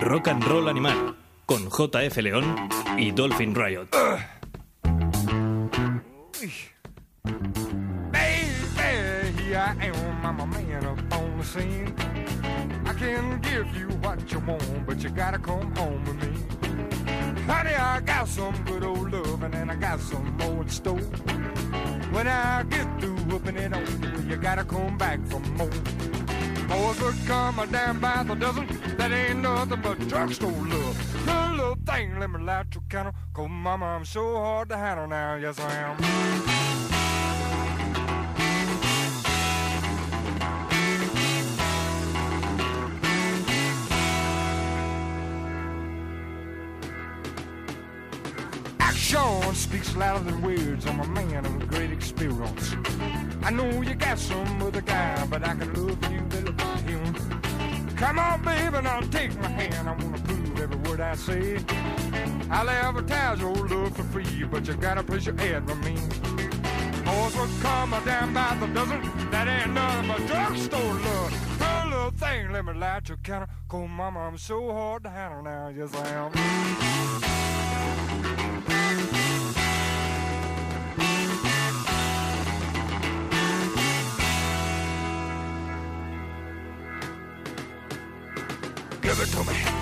Rock and Roll Animal con JF León y Dolphin Riot. Honey, I got some good old loving and I got some more in store. When I get through whooping it on you gotta come back for more. Boys would come a damn by the dozen, that ain't nothing but drugstore love. Good little thing, let me light your candle, cause mama, I'm so hard to handle now, yes I am. Action speaks louder than words. I'm a man of great experience. I know you got some other guy, but I can love you better than him. Come on, baby, and I'll take my hand. I wanna prove every word I say. I'll advertise your love for free, but you gotta place your ad for me. Boys will come damn by the dozen. That ain't nothing but drugstore love. Her little thing, let me light your counter. Cause mama, I'm so hard to handle now. Yes, I am. Give it to me.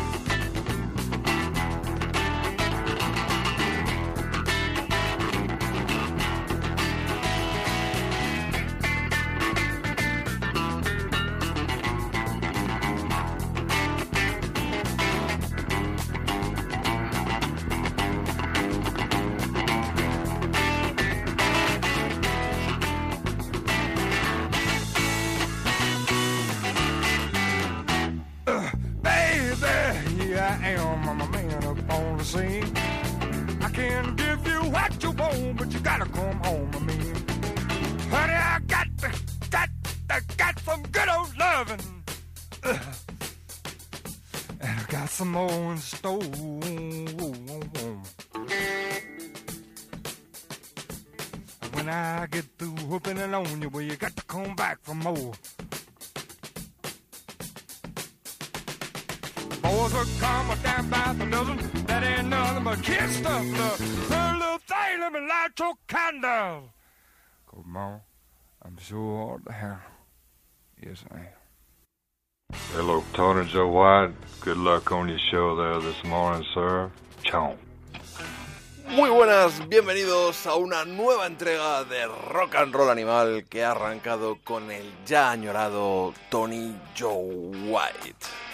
White. Good luck on your show there this morning, sir. Chao. Muy buenas, bienvenidos a una nueva entrega de Rock and Roll Animal que ha arrancado con el ya añorado Tony Joe White.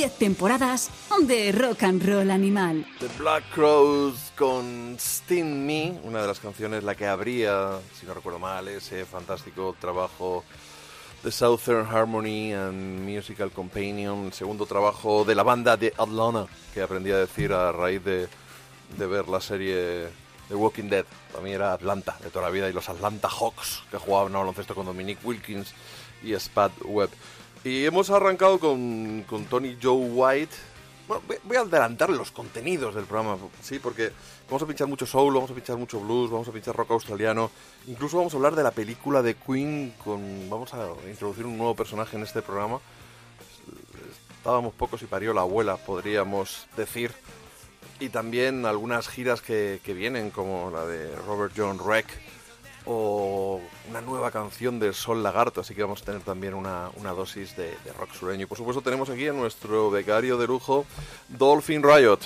10 temporadas de rock and roll animal. The Black Crows con Sting Me, una de las canciones la que abría, si no recuerdo mal, ese fantástico trabajo de Southern Harmony and Musical Companion, el segundo trabajo de la banda de Atlanta, que aprendí a decir a raíz de, de ver la serie The Walking Dead. Para mí era Atlanta, de toda la vida, y los Atlanta Hawks, que jugaban a baloncesto con Dominic Wilkins y Spad Webb. Y hemos arrancado con, con Tony Joe White. Bueno, voy- a adelantar los contenidos del programa, sí, porque vamos a pinchar mucho soul, vamos a pinchar mucho blues, vamos a pinchar rock australiano, incluso vamos a hablar de la película de Queen, con, vamos a introducir un nuevo personaje en este programa. Estábamos pocos y parió la abuela, podríamos decir. Y también algunas giras que, que vienen, como la de Robert John Reck o una nueva canción de Sol Lagarto, así que vamos a tener también una, una dosis de, de rock sureño. Y por supuesto tenemos aquí a nuestro becario de lujo, Dolphin Riot.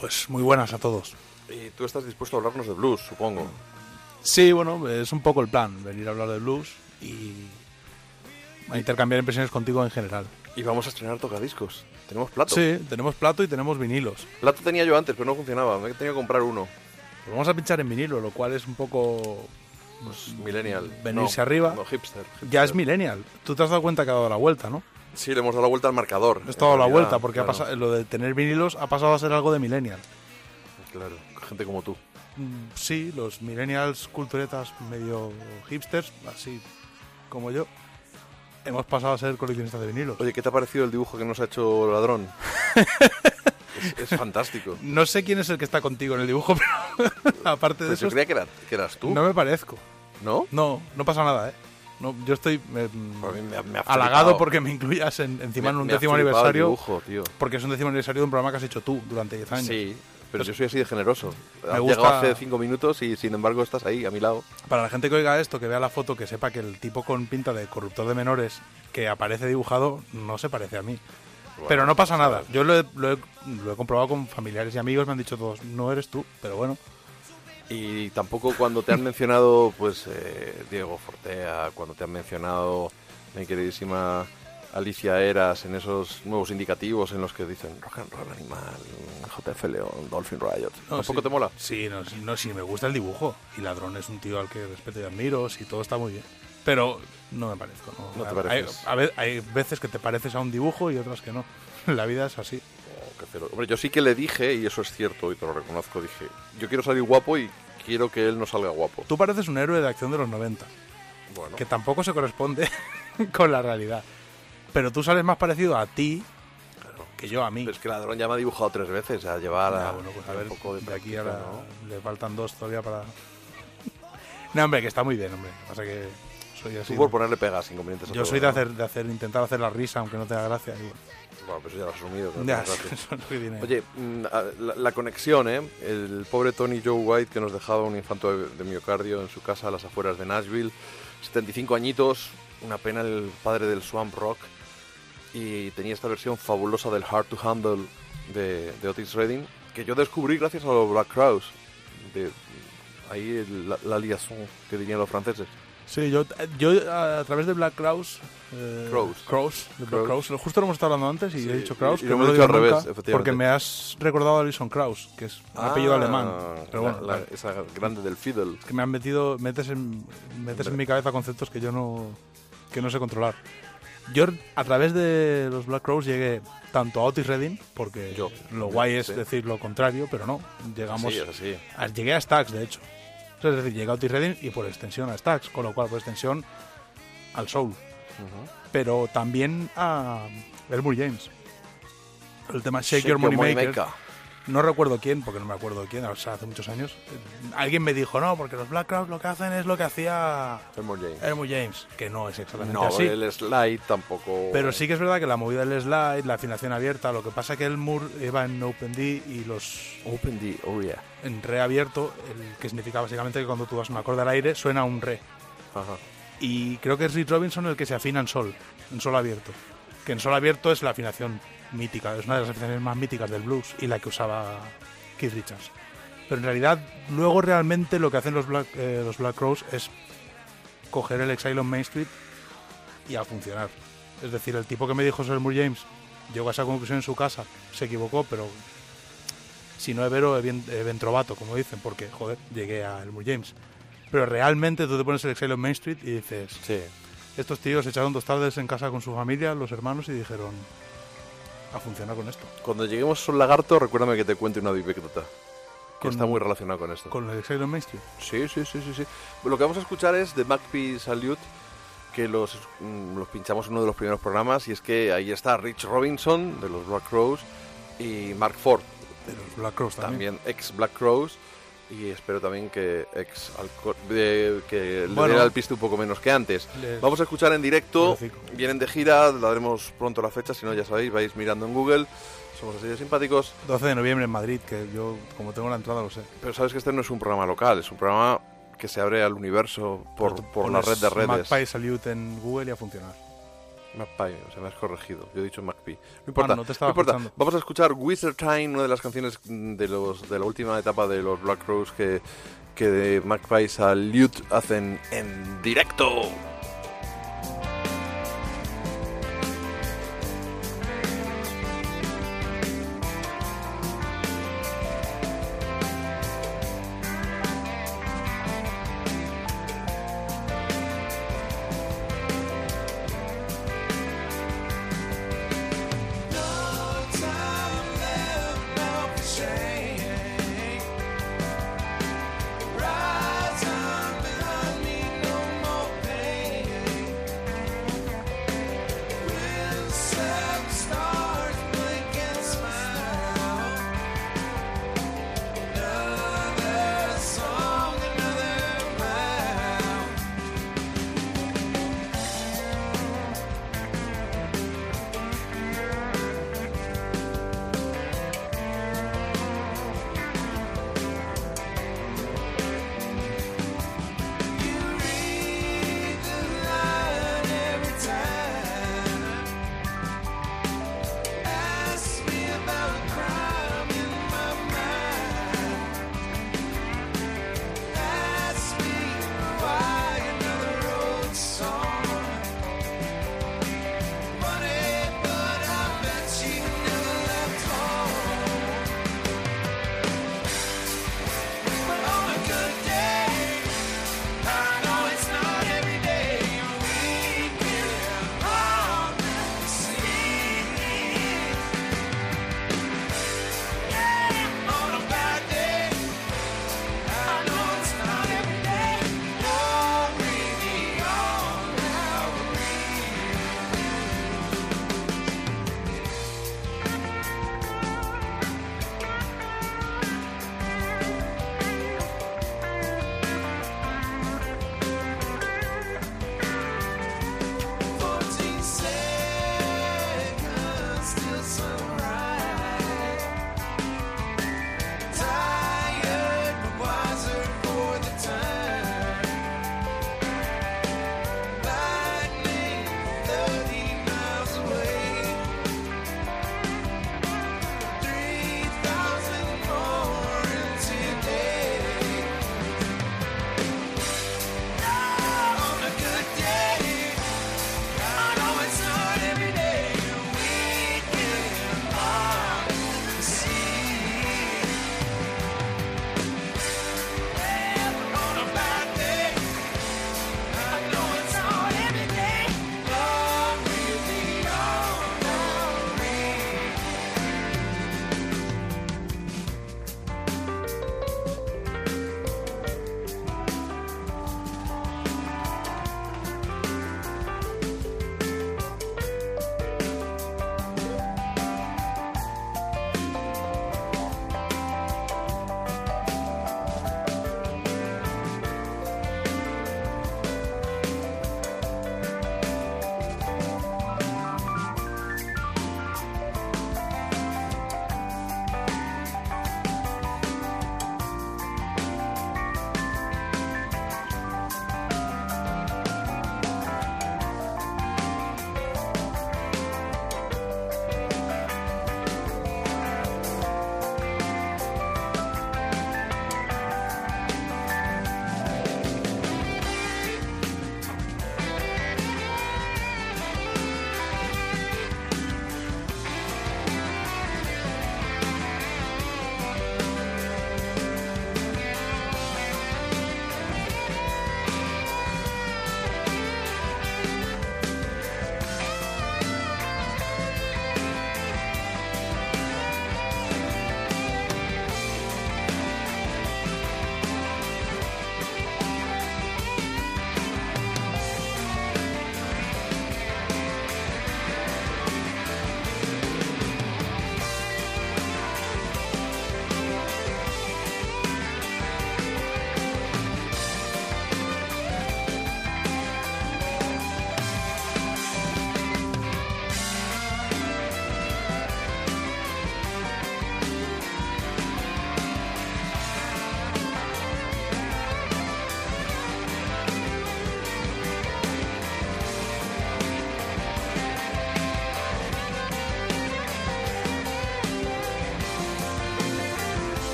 Pues muy buenas a todos. Y tú estás dispuesto a hablarnos de blues, supongo. Sí, bueno, es un poco el plan, venir a hablar de blues y a intercambiar impresiones contigo en general. Y vamos a estrenar tocadiscos. Tenemos plato. Sí, tenemos plato y tenemos vinilos. Plato tenía yo antes, pero no funcionaba. Me tenía que comprar uno. Pues vamos a pinchar en vinilo, lo cual es un poco... Pues, millennial. Venirse No, arriba. No, hipster, hipster. Ya es millennial. Tú te has dado cuenta que ha dado la vuelta, ¿no? Sí, le hemos dado la vuelta al marcador. Has dado la vuelta porque ha claro, pasado, lo de tener vinilos ha pasado a ser algo de millennial. Claro, gente como tú. Mm, Sí, los millennials culturetas medio hipsters, así como yo, hemos pasado a ser coleccionistas de vinilos. Oye, ¿qué te ha parecido el dibujo que nos ha hecho Ladrón? es, es fantástico. No sé quién es el que está contigo en el dibujo, pero aparte de Pues eso, yo creía que, era- que eras tú, no me parezco. ¿no? No, no pasa nada, ¿eh? No, yo estoy me me ha halagado porque me incluyas en- encima en Me- un me décimo aniversario, dibujo, tío. porque es un décimo aniversario de un programa que has hecho tú durante 10 años. Sí, pero yo soy así de generoso. Has gusta- llegado hace cinco minutos y sin embargo estás ahí, a mi lado. Para la gente que oiga esto, que vea la foto, que sepa que el tipo con pinta de corruptor de menores que aparece dibujado no se parece a mí. Pero no pasa nada. Yo lo he, lo he- lo he comprobado con familiares y amigos, me han dicho todos, no eres tú, pero bueno. Y tampoco cuando te han mencionado, pues, eh, Diego Fortea, cuando te han mencionado mi queridísima Alicia Eras en esos nuevos indicativos en los que dicen Rock and Roll Animal, JF León, Dolphin Riot. No, ¿Tampoco sí. te mola? Sí, no, sí, no, sí, me gusta el dibujo. Y Ladrón es un tío al que respeto y admiro, sí, todo está muy bien. Pero no me parezco, ¿no? No te hay, pareces. a hay veces que te pareces a un dibujo y otras que no. La vida es así. Oh. Hombre, yo sí que le dije, y eso es cierto, y te lo reconozco, dije, yo quiero salir guapo y quiero que él no salga guapo. Tú pareces un héroe de acción de los 90, Bueno, que tampoco se corresponde con la realidad. Pero tú sales más parecido a ti que yo a mí. pero es que Ladrón ya me ha dibujado tres veces, a llevar a, bueno, pues a a ver, un poco de, de aquí ahora ¿no? le faltan dos todavía para... No, hombre, que está muy bien, hombre. Pasa que soy así. Tú por ¿no? ponerle pegas inconvenientes Yo soy de ¿no? hacer, de hacer, intentar hacer la risa, aunque no tenga gracia. y bueno. Pues eso ya lo has asumido. ¿no? Ya, eso tiene. Oye, mm, la, la conexión, ¿eh? El pobre Tony Joe White que nos dejaba un infarto de, de miocardio en su casa a las afueras de Nashville. 75 añitos, una pena el padre del swamp rock. Y tenía esta versión fabulosa del Hard to Handle de, de Otis Redding, que yo descubrí gracias a los Black Crowes. De, ahí la, la liaison que dirían los franceses. Sí, yo, yo a través de Black Crows. Eh, de Black. Justo lo hemos estado hablando antes y Sí, he dicho y- Kraus. y que lo hemos dicho al revés, efectivamente. Porque me has recordado a Alison Kraus, que es un apellido Ah, alemán. Pero bueno, la- la- vale. esa grande del fiddle. Es que me han metido, metes en, metes en mi cabeza conceptos que yo no, que no sé controlar. Yo a través de los Black Crows llegué tanto a Otis Redding, porque Yo. lo guay es Sí. decir lo contrario, pero no. Llegamos, Sí, es así. a- llegué a Stax, de hecho. Es decir, llegué a Otis Redding y por extensión a Stax, con lo cual por extensión al Soul. Pero también a Elmore James. El tema Shake, Your Money Maker. No recuerdo quién, porque no me acuerdo quién, o sea, hace muchos años. Alguien me dijo, no, porque los Black Crowes lo que hacen es lo que hacía Elmore James. Elmo James, que no es exactamente No, así. el slide tampoco. Pero sí que es verdad que la movida del slide, la afinación abierta, lo que pasa que el Moore iba en Open D y los Open D, oh yeah. En re abierto, el que significa básicamente que cuando tú das un acorde al aire suena un re. Ajá. Y creo que es Rich Robinson el que se afina en sol, en sol abierto. Que en sol abierto es la afinación mítica, es una de las afinaciones más míticas del blues y la que usaba Keith Richards. Pero en realidad, luego realmente lo que hacen los Black, eh, los Black Crows es coger el Exile on Main Street y a funcionar. Es decir, el tipo que me dijo Sir Moore James llegó a esa conclusión en su casa, se equivocó, pero si no es vero, es bien, es bien trovato, como dicen, porque, joder, llegué a Elmore James. Pero realmente tú te pones el Exile on Main Street y dices, Sí. estos tíos echaron dos tardes en casa con su familia, los hermanos, y dijeron, a funcionar con esto. Cuando lleguemos a un lagarto, recuérdame que te cuente una anécdota. Que está muy relacionado con esto. Con el Exile on Main Street. Sí, sí, sí, sí, sí. Lo que vamos a escuchar es de Magpie Salute, que los, mm, los pinchamos en uno de los primeros programas, y es que ahí está Rich Robinson, de los Black Crows, y Mark Ford, De los Black Crows también. también ex Black Crows, y espero también que ex que le diera el piste un poco menos que antes. Les- Vamos a escuchar en directo, vienen de gira, la daremos pronto la fecha, si no ya sabéis, vais mirando en Google, somos así de simpáticos, 12 de noviembre en Madrid, que yo, como tengo la entrada, lo sé. pero sabes que este no es un programa local, es un programa que se abre al universo por, por la red de redes. Magpie Salute en Google y a funcionar. Magpie, o sea, me has corregido. Yo he dicho Magpie. No importa, Ah, no te estaba importa. escuchando. Vamos a escuchar Wizard Time, una de las canciones de los de la última etapa de los Black Rose que, que de Magpie Salute hacen en directo.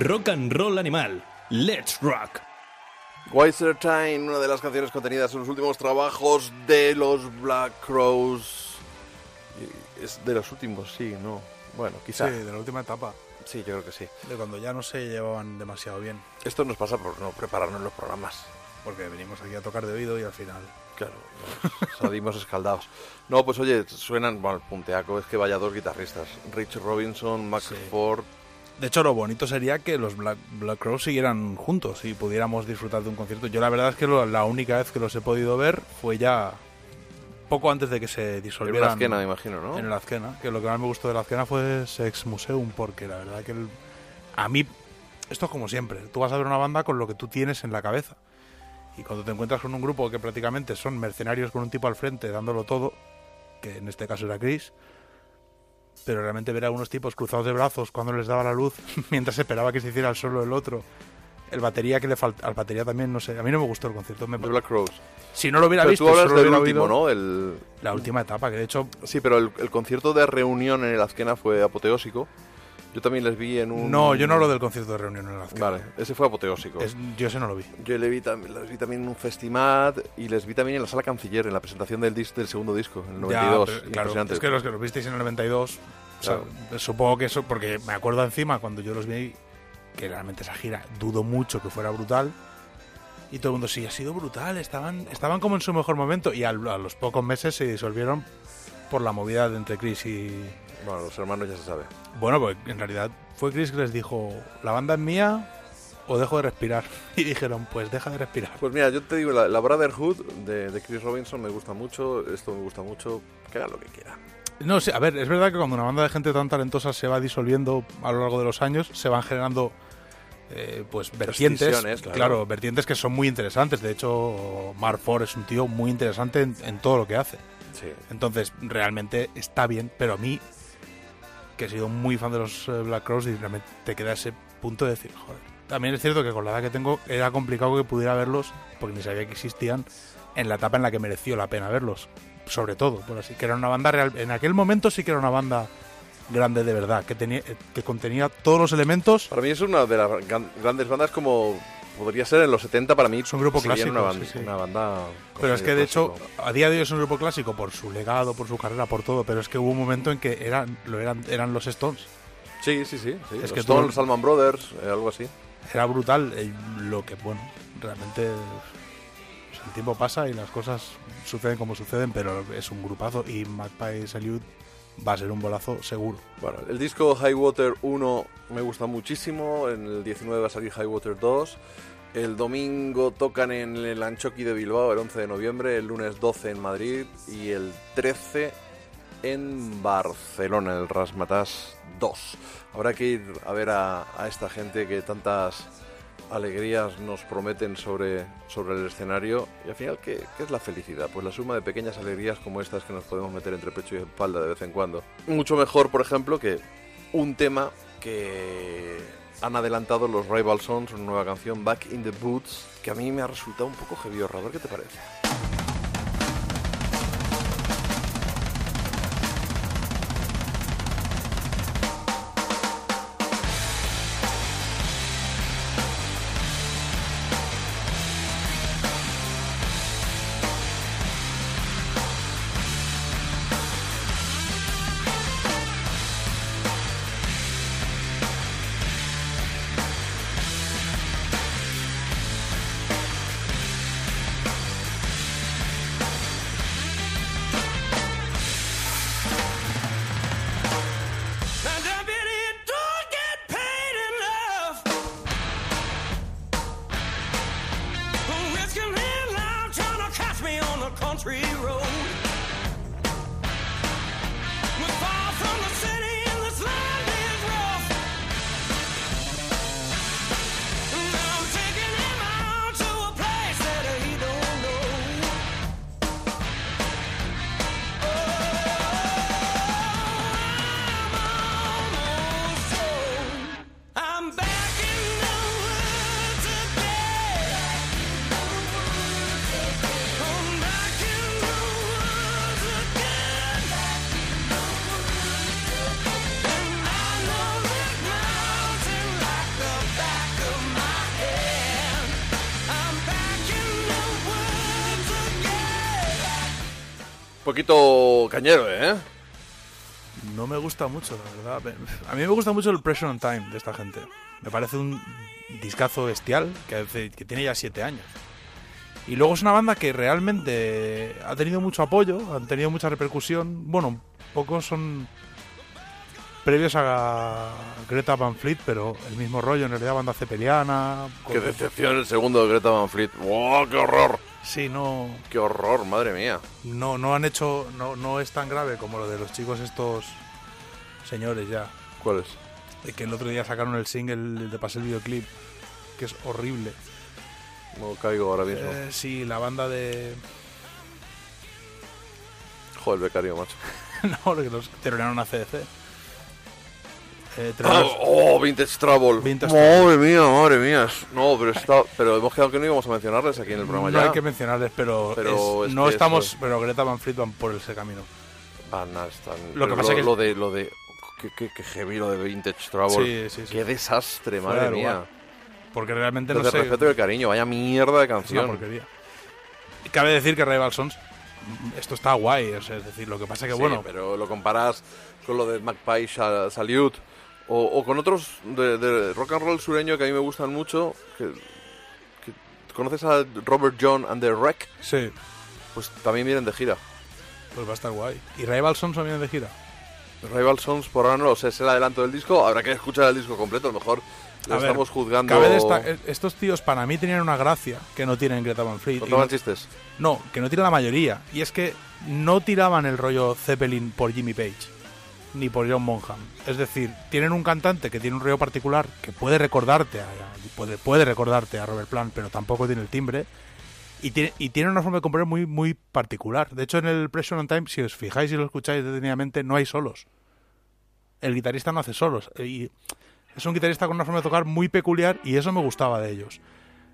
Rock and Roll Animal. Let's Rock. Wiser Time, una de las canciones contenidas en los últimos trabajos de los Black Crows. Es de los últimos, sí, ¿no? Bueno, quizá. Sí, de la última etapa. Sí, yo creo que sí. De cuando ya no se llevaban demasiado bien. Esto nos pasa por no prepararnos los programas. Porque venimos aquí a tocar de oído y al final. Claro, salimos escaldados. No, pues oye, suenan, bueno, el punteaco es que vaya dos guitarristas. Rich Robinson, Max Sí. Ford. De hecho, lo bonito sería que los Black, Black Crows siguieran juntos y pudiéramos disfrutar de un concierto. Yo la verdad es que lo- la única vez que los he podido ver fue ya poco antes de que se En disolvieran. una esquena, me imagino, ¿no? En el Azkena, que lo que más me gustó de la Azkena fue Sex Museum, porque la verdad que el- a mí, esto es como siempre, tú vas a ver una banda con lo que tú tienes en la cabeza. Y cuando te encuentras con un grupo que prácticamente son mercenarios con un tipo al frente dándolo todo, que en este caso era Chris, pero realmente ver a unos tipos cruzados de brazos cuando les daba la luz, mientras esperaba que se hiciera el solo el otro. El batería que le falta, al batería también, no sé, a mí no me gustó el concierto. me- The Black Crows. si no lo hubiera Pero visto, tú hablas solo del hubiera último, oído ¿no? El... la última etapa, que de hecho Sí, pero el, el concierto de reunión en el Azkena fue apoteósico. Yo también les vi en un... No, yo no hablo del concierto de reunión en Azkena. Vale, ese fue apoteósico. Es- yo ese no lo vi. Yo le vi les vi también en un Festimat y les vi también en la Sala Canciller, en la presentación del, dis- del segundo disco, en el Ya, 92. pero, claro, es que los que los visteis en el 92, o sea, supongo que eso, porque me acuerdo encima cuando yo los vi, que realmente esa gira dudo mucho que fuera brutal. Y todo el mundo, sí, ha sido brutal, estaban, estaban como en su mejor momento. Y al- a los pocos meses se disolvieron por la movida de entre Chris y... Bueno, los hermanos ya se sabe. Bueno, pues en realidad fue Chris que les dijo, la banda es mía o dejo de respirar. Y dijeron, pues deja de respirar. Pues mira, yo te digo, la, la Brotherhood de, de Chris Robinson me gusta mucho, esto me gusta mucho, que hagan lo que quieran. No sé, a ver, es verdad que cuando una banda de gente tan talentosa se va disolviendo a lo largo de los años, se van generando eh, pues vertientes, claro. claro. vertientes que son muy interesantes. De hecho, Mark Ford es un tío muy interesante en, en todo lo que hace. Sí. Entonces, realmente está bien, pero a mí, que he sido muy fan de los eh, Black Crows, y realmente te queda ese punto de decir, joder. También es cierto que con la edad que tengo era complicado que pudiera verlos, porque ni sabía que existían, en la etapa en la que mereció la pena verlos. Sobre todo, por así que era una banda real. En aquel momento sí que era una banda grande de verdad, que tenía eh, que contenía todos los elementos. Para mí es una de las gran- grandes bandas como podría ser en los 70 para mí. Es un grupo clásico, Una, banda- sí, sí. una banda Pero es que de hecho, a día de hoy es un grupo clásico por su legado, por su carrera, por todo, pero es que hubo un momento en que eran, lo eran, eran los Stones. Sí, sí, sí. sí. Es los que Stones, todo- Salman Brothers, eh, algo así. Era brutal eh, lo que, bueno, realmente pues, el tiempo pasa y las cosas suceden como suceden, pero es un grupazo y Magpie Salute va a ser un bolazo seguro. Bueno, el disco High Water 1 me gusta muchísimo. En el 19 va a salir High Water 2. El domingo tocan en el Anchoqui de Bilbao el 11 de noviembre. El lunes 12 en Madrid. Y el 13 en Barcelona, el Rasmatas 2. Habrá que ir a ver a, a esta gente que tantas alegrías nos prometen sobre, sobre el escenario. Y al final, ¿qué, ¿qué es la felicidad? Pues la suma de pequeñas alegrías como estas que nos podemos meter entre pecho y espalda de vez en cuando. Mucho mejor, por ejemplo, que un tema que han adelantado los Rival Sons, una nueva canción, Back in the Boots, que a mí me ha resultado un poco heavy ver qué te parece. ¿Eh? No me gusta mucho, la verdad. A mí me gusta mucho el Pressure on Time de esta gente. Me parece un discazo bestial que, hace- que tiene ya siete años. Y luego es una banda que realmente ha tenido mucho apoyo, han tenido mucha repercusión. Bueno, pocos son previos a Greta Van Fleet, pero el mismo rollo, en realidad, banda cepeliana. Qué decepción el segundo de Greta Van Fleet. ¡Wow, qué horror! Sí, no, ¡Qué horror, madre mía! no, no han hecho, no, no es tan grave como lo de los chicos estos señores ya. ¿Cuál es? De que el otro día sacaron el single de pasé el videoclip, que es horrible. No caigo ahora mismo. Eh, sí, la banda de. Joder, becario, macho. no, que los terminaron a CDC. Eh, Ah, Trailers- ¡Oh, Vintage Trouble! Vintage madre mía, madre mía. Es- No, pero está... pero hemos quedado que no íbamos a mencionarles aquí en el programa no ya. hay que mencionarles, pero, Pero es- es no que estamos. eso- Pero Greta Van Fleet van por ese camino. Van a estar- Lo que pasa que- Lo de... Lo de... Qué, qué- qué heavy lo de Vintage Trouble. Sí, sí, sí. Qué desastre, Fuera madre mía. Porque realmente no Desde sé. el respeto y el cariño, vaya mierda de Es una canción. porquería. Cabe decir que Rival Sons. mm, Esto está guay, o sea, es decir, lo que pasa que Sí, bueno, pero lo comparas con lo de Magpie Sa- Salute o, o con otros de, de rock and roll sureño que a mí me gustan mucho. Que, que- ¿Conoces a Robert John and the Wreck? sí, Pues también vienen de gira. pues va a estar guay. ¿Y Rival Sons también de gira? Rival Sons por ahora no lo sé, es el adelanto del disco. Habrá que escuchar el disco completo, a lo mejor lo A ver, estamos juzgando. Cabe desta- eh, estos tíos para mí tenían una gracia que no tienen Greta Van Fleet. Y ¿Contaban no- chistes? No, que no tiene la mayoría. Y es que no tiraban el rollo Zeppelin por Jimmy Page, ni por John Bonham. Es decir, tienen un cantante que tiene un rollo particular que puede recordarte a, puede, puede recordarte a Robert Plant, pero tampoco tiene el timbre. Y tiene, y tiene una forma de componer muy, muy particular. De hecho, en el Pressure on Time, si os fijáis y lo escucháis detenidamente, no hay solos. El guitarrista no hace solos. Y es un guitarrista con una forma de tocar muy peculiar y eso me gustaba de ellos.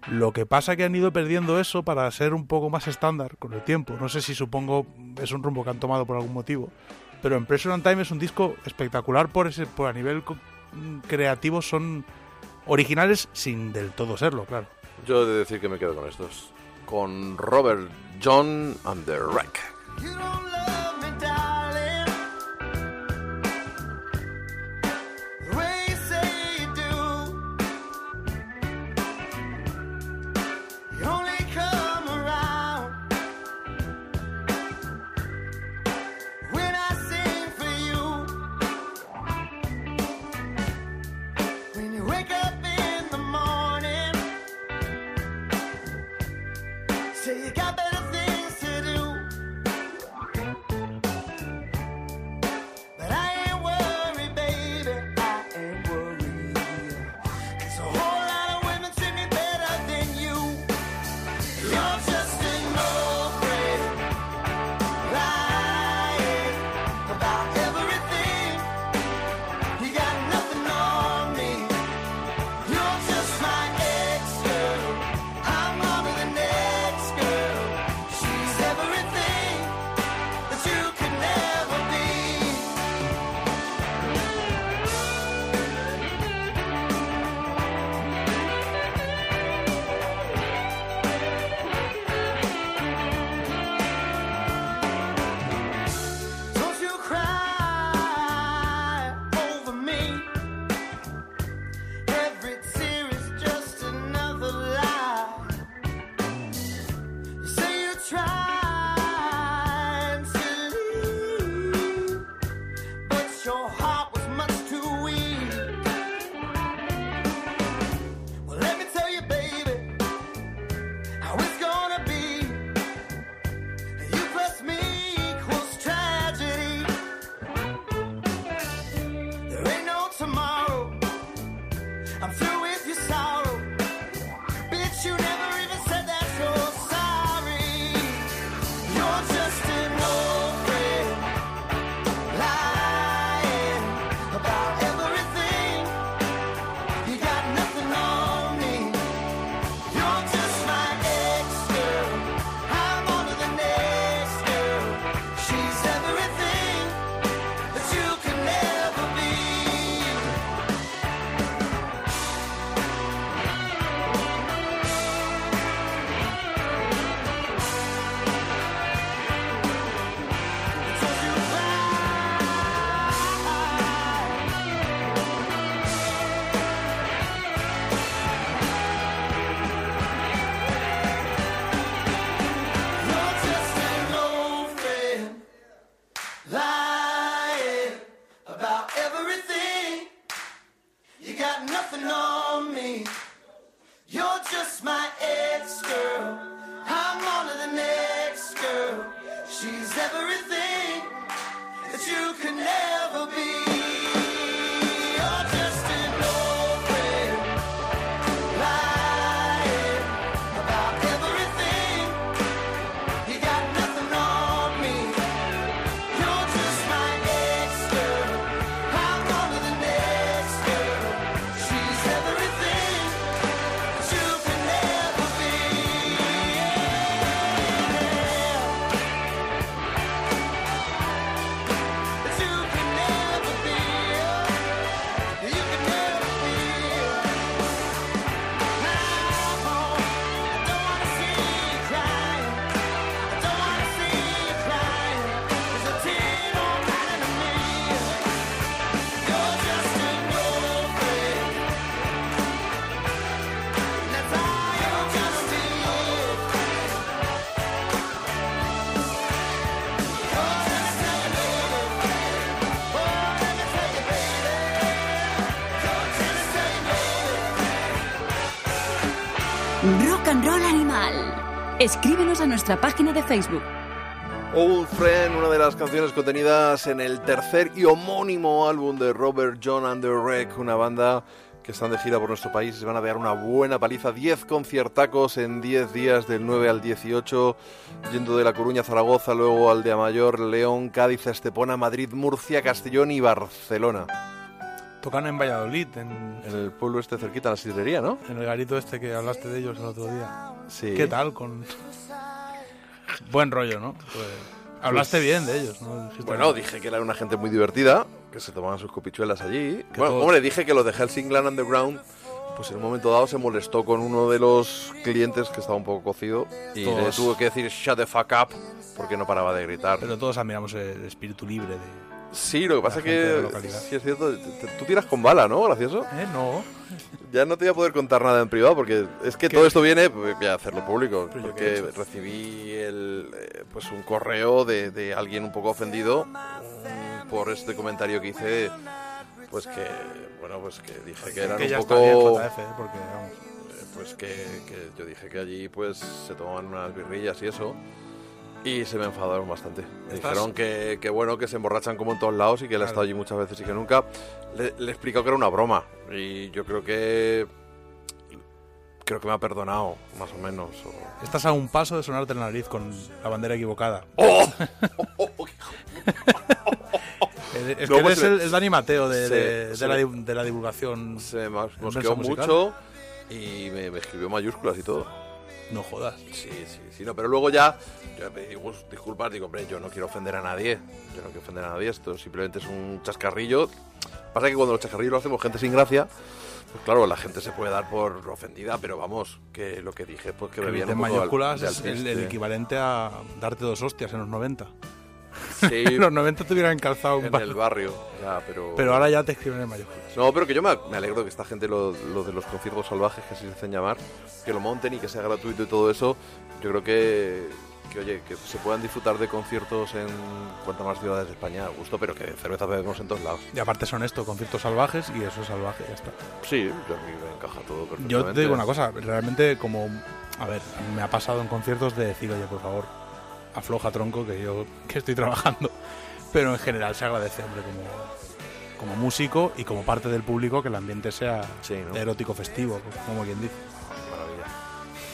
Lo que pasa que han ido perdiendo eso para ser un poco más estándar con el tiempo. No sé si supongo es un rumbo que han tomado por algún motivo. Pero en Pressure on Time es un disco espectacular por ese por a nivel mm, creativo son originales sin del todo serlo, claro. Yo he de decir que me quedo con estos. Con Robert John and the Wreck. Escríbenos a nuestra página de Facebook. Old Friend, una de las canciones contenidas en el tercer y homónimo álbum de Robert John and the Wreck, una banda que están de gira por nuestro país se van a dar una buena paliza, 10 conciertacos en 10 días del 9 al 18, yendo de La Coruña a Zaragoza, luego al de Amayor, León, Cádiz, Estepona, Madrid, Murcia, Castellón y Barcelona. Tocan en Valladolid, en, En el pueblo este cerquita, la sidrería, ¿no? en el garito este que hablaste de ellos el otro día. Sí. ¿Qué tal? Con buen rollo, ¿no? Pues, hablaste bien de ellos, ¿no? Dijiste- Bueno, dije que era una gente muy divertida, que se tomaban sus copichuelas allí. Que Bueno, todos- hombre, dije que lo de Helsingland Underground, pues en un momento dado se molestó con uno de los clientes que estaba un poco cocido y le Todos- tuvo que decir shut the fuck up porque no paraba de gritar. Pero todos admiramos el espíritu libre de... sí, lo que pasa es que sí es cierto, te- te- tú tiras con bala, ¿no? Gracioso. ¿Eh? No. Ya no te voy a poder contar nada en privado porque es que ¿Qué? todo esto viene, pues, voy a hacerlo público, Pero he porque recibí el, eh, pues un correo de, de alguien un poco ofendido mm, por este comentario que hice, pues que, bueno, pues que dije que eran que un ya poco... está bien JF, ¿eh? porque vamos... eh, pues que, que yo dije que allí pues se tomaban unas birrillas y eso y se me enfadaron bastante. Me dijeron que, que bueno, que se emborrachan como en todos lados y que él ha Claro. estado allí muchas veces y que nunca. Le, le he explicado que era una broma y yo creo que creo que me ha perdonado, más o menos. o- Estás a un paso de sonarte la nariz con la bandera equivocada. ¡Oh! Es No, que pues eres el, el Dani Mateo de, se- de- se de la, me- de la divulgación. Se me mosqueó musical. mucho y me, me escribió mayúsculas y todo. No jodas. Sí, sí, sí, no, pero luego ya, ya me digo, disculpas, digo, hombre, yo no quiero ofender a nadie, yo no quiero ofender a nadie, esto simplemente es un chascarrillo. Pasa que cuando los chascarrillos lo hacemos gente sin gracia, pues claro, la gente se puede dar por ofendida, pero vamos, que lo que dije, pues que viene en al- mayúsculas es el, equivalente a darte dos hostias en los 90. Sí, los 90 te hubieran calzado un en el barrio, ya, pero... Pero ahora ya te escriben en mayúsculas. No, pero que yo me, me alegro que esta gente, lo, lo de los conciertos salvajes, que así se hacen llamar, que lo monten y que sea gratuito y todo eso. Yo creo que, que oye, que se puedan disfrutar de conciertos en cuantas más ciudades de España a gusto, pero que cerveza bebemos en todos lados. Y aparte son esto, conciertos salvajes y eso es salvaje, ya está. Sí, yo a mí me encaja todo perfectamente. Yo te digo una cosa, realmente como... A ver, me ha pasado en conciertos de decir, oye, por favor, afloja tronco que yo que estoy trabajando. Pero en general se agradece, hombre, como, como músico y como parte del público que el ambiente sea Sí, ¿no? erótico festivo, como quien dice. Maravilla.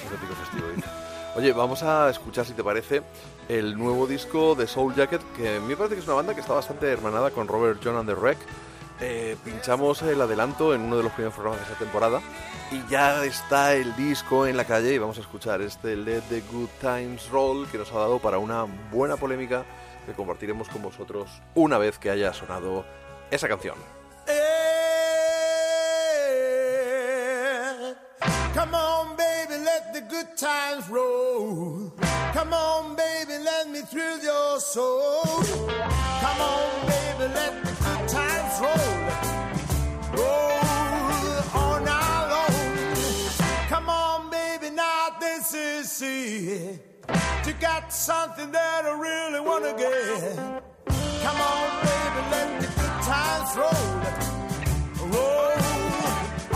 Erótico festivo, dice. Oye, vamos a escuchar, si te parece, el nuevo disco de Soul Jacket, que a mí me parece que es una banda que está bastante hermanada con Robert John and the Wreck. Eh, pinchamos el adelanto en uno de los primeros programas de esa temporada y ya está el disco en la calle y vamos a escuchar este Let the Good Times Roll que nos ha dado para una buena polémica que compartiremos con vosotros una vez que haya sonado esa canción. Yeah. Come on, baby, let the good times roll. Come on, baby, let me thrill your soul. Come on, baby, let the You got something that I really wanna get. Come on, baby, let the good times roll. Roll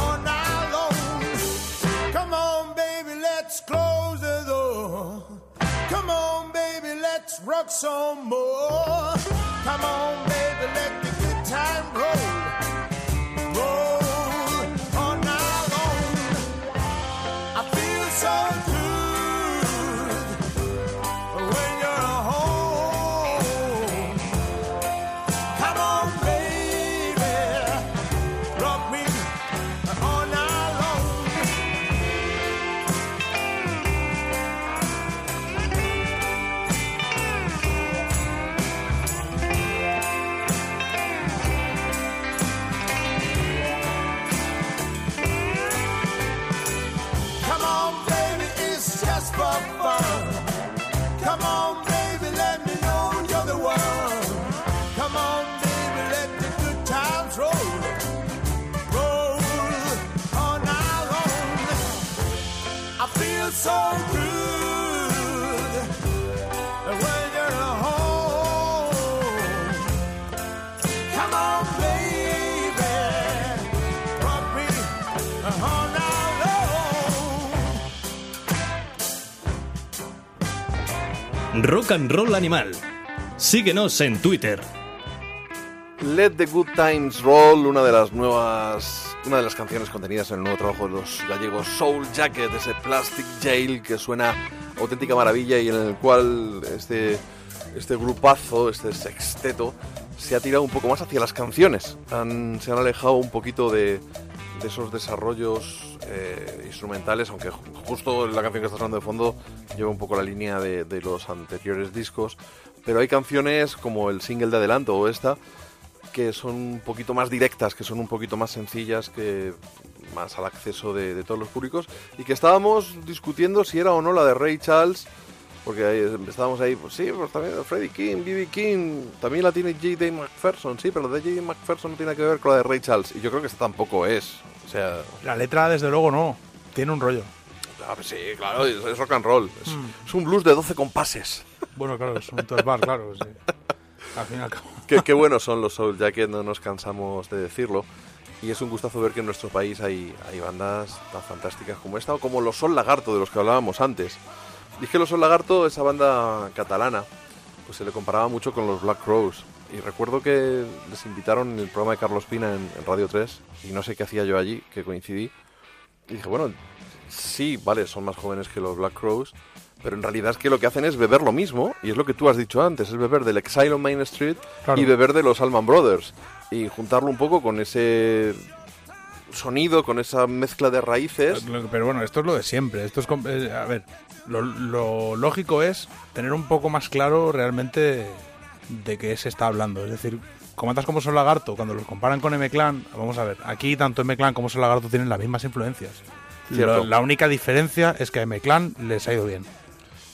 on our own. Come on, baby, let's close the door. Come on, baby, let's rock some more. Come on, baby, let the time roll. Rock and Roll Animal. Síguenos en Twitter. Let the Good Times Roll, una de las nuevas una de las canciones contenidas en el nuevo trabajo de los gallegos Soul Jacket, ese Plastic Jail que suena auténtica maravilla y en el cual este, este grupazo, este sexteto, se ha tirado un poco más hacia las canciones. Se han alejado un poquito de, esos desarrollos eh, instrumentales, aunque ju- justo la canción que está sonando de fondo lleva un poco la línea de, de los anteriores discos. Pero hay canciones como el single de adelanto o esta que son un poquito más directas, que son un poquito más sencillas, que más al acceso de, de todos los públicos y que estábamos discutiendo si era o no la de Ray Charles, porque ahí estábamos ahí, pues sí, pues también Freddie King, B.B. King, también la tiene J.D. McPherson, sí, pero la de J.D. McPherson no tiene que ver con la de Ray Charles y yo creo que esta tampoco es, o sea, La letra, desde luego, no. Tiene un rollo. ah, pues sí, claro, es, rock and roll, es, es un blues de 12 compases. Bueno, claro, es un 12 bar, claro. sí. Al fin y al cabo. qué, qué buenos son los Soul Jacket, no nos cansamos de decirlo. Y es un gustazo ver que en nuestro país hay, hay bandas tan fantásticas como esta, o como los Sol Lagarto, de los que hablábamos antes. Y es que los Sol Lagarto, esa banda catalana, pues se le comparaba mucho con los Black Crows. Y recuerdo que les invitaron en el programa de Carlos Pina en, en Radio 3, y no sé qué hacía yo allí, que coincidí. Y dije, bueno, sí, vale, son más jóvenes que los Black Crows, pero en realidad es que lo que hacen es beber lo mismo, y es lo que tú has dicho antes, es beber del Exile on Main Street Claro. y beber de los Allman Brothers, y juntarlo un poco con ese sonido, con esa mezcla de raíces. Pero bueno, esto es lo de siempre. Esto es, eh, a ver, lo, lo lógico es tener un poco más claro realmente de qué se está hablando. Es decir, comentas como Son Lagarto, cuando los comparan con M-Clan, vamos a ver, aquí tanto M-Clan como Son Lagarto tienen las mismas influencias. Lo- la única diferencia es que a M-Clan les ha ido bien.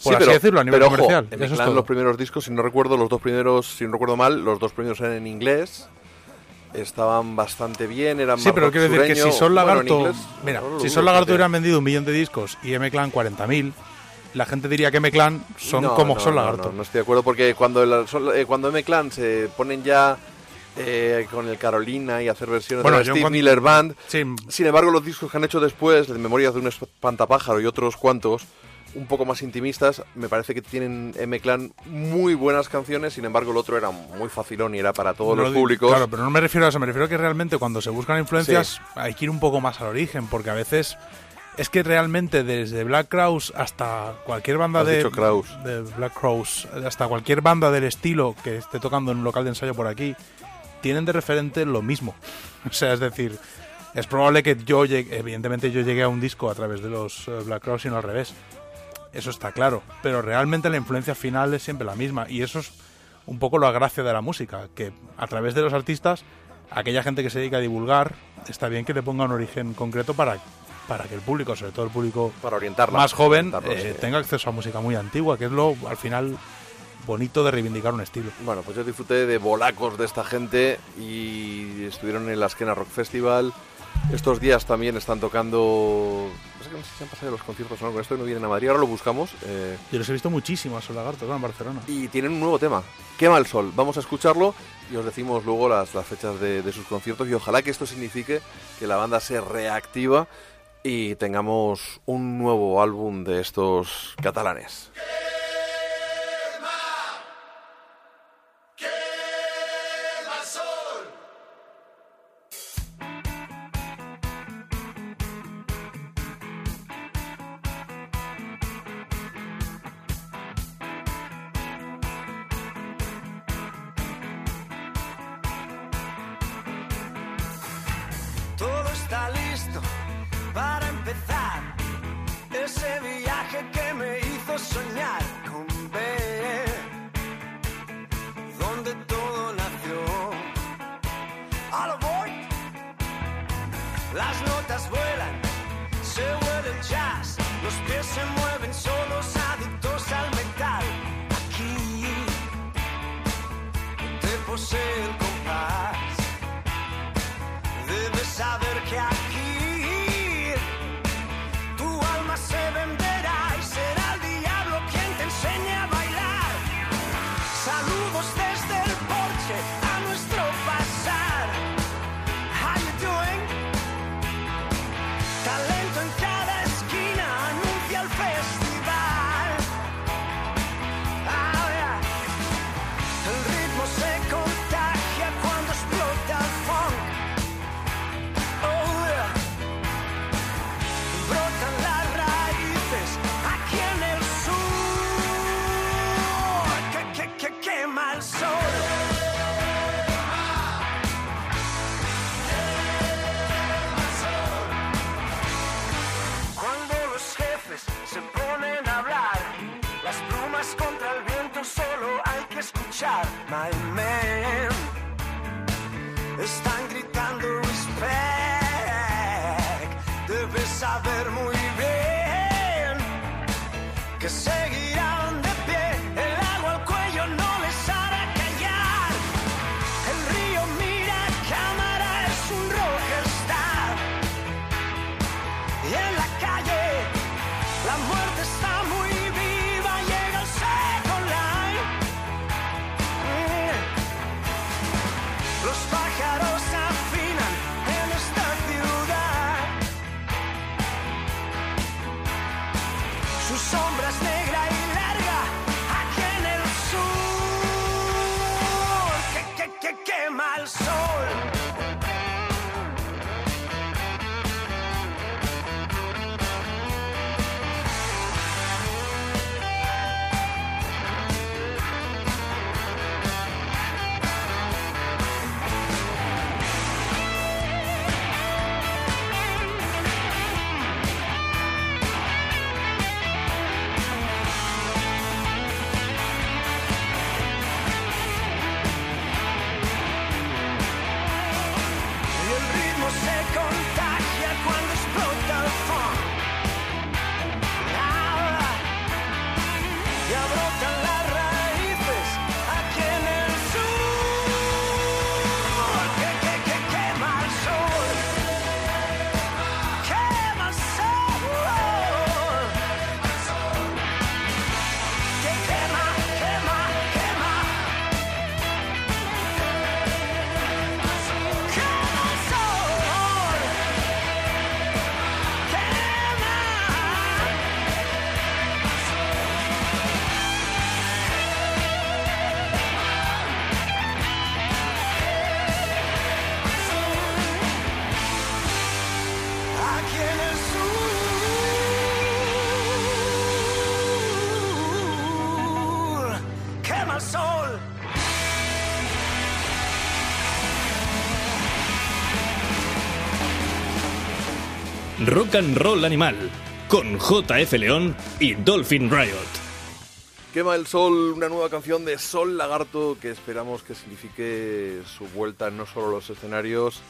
Por Sí, así pero- decirlo, a nivel pero ojo, comercial. en Eso es los primeros discos, si no recuerdo, los dos primeros, si no recuerdo mal, los dos primeros eran en inglés. Estaban bastante bien, eran Sí, pero quiero decir que si. Son Bueno, Lagarto, inglés, mira, no si Son Lagarto hubieran vendido un millón de discos y M-Clan 40.000, la gente diría que M-Clan son No, como no, Son Lagarto. No, estoy de acuerdo porque cuando, el, eh, cuando M-Clan se ponen ya eh, con el Carolina y hacer versiones Bueno, de Steve cuando- Miller Band, Sí, sin embargo los discos que han hecho después, de Memorias de un espantapájaro y otros cuantos, un poco más intimistas, me parece que tienen M-Clan muy buenas canciones, sin embargo el otro era muy facilón y era para todos No los lo públicos. Claro, pero no me refiero a eso, me refiero a que realmente cuando se buscan influencias hay que ir un poco más al origen, porque a veces es que realmente desde Black Crowes hasta cualquier banda de, Black Crowes, hasta cualquier banda del estilo que esté tocando en un local de ensayo por aquí, tienen de referente lo mismo. O sea, es decir, es probable que yo llegue, evidentemente yo llegué a un disco a través de los eh, Black Crowes y no al revés. Eso está claro, pero realmente la influencia final es siempre la misma y eso es un poco la gracia de la música, que a través de los artistas, aquella gente que se dedica a divulgar, está bien que le ponga un origen concreto para, para que el público, sobre todo el público para orientarla. más joven, eh, sí. tenga acceso a música muy antigua, que es lo al final bonito de reivindicar un estilo. Bueno, pues yo disfruté de bolacos de esta gente y estuvieron en la Esquena Rock Festival. Estos días también están tocando... No sé, no sé si se han pasado los conciertos o no, con esto no vienen a Madrid, ahora lo buscamos. eh, Yo los he visto muchísimo a Solagarto claro, en Barcelona. y tienen un nuevo tema, Quema el Sol. Vamos a escucharlo y os decimos luego las, las fechas de, de sus conciertos y ojalá que esto signifique que la banda se reactiva y tengamos un nuevo álbum de estos catalanes. Rock and Roll Animal con JF León y Dolphin Riot. Quema el Sol, una nueva canción de Sol Lagarto que esperamos que signifique su vuelta no solo a los escenarios,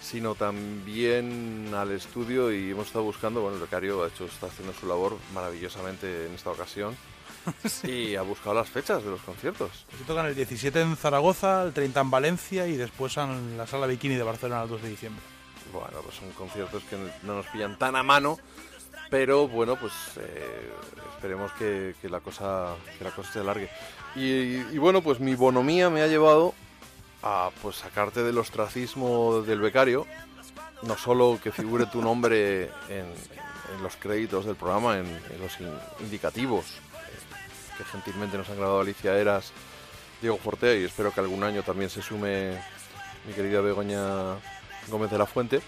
sino también al estudio y hemos estado buscando, bueno, el becario ha hecho, está haciendo su labor maravillosamente en esta ocasión y ha buscado las fechas de los conciertos. Se tocan el 17 en Zaragoza, el 30 en Valencia y después en la sala Bikini de Barcelona el 2 de diciembre. Bueno, pues son conciertos que no nos pillan tan a mano, pero bueno, pues eh, esperemos que, que la cosa que la cosa se alargue. Y, bueno, pues mi bonomía me ha llevado a pues sacarte del ostracismo del becario, no solo que figure tu nombre en, los créditos del programa, en, los in- indicativos eh, que gentilmente nos han grabado Alicia Eras, Diego Fortea y espero que algún año también se sume mi querida Begoña Gómez de la Fuente,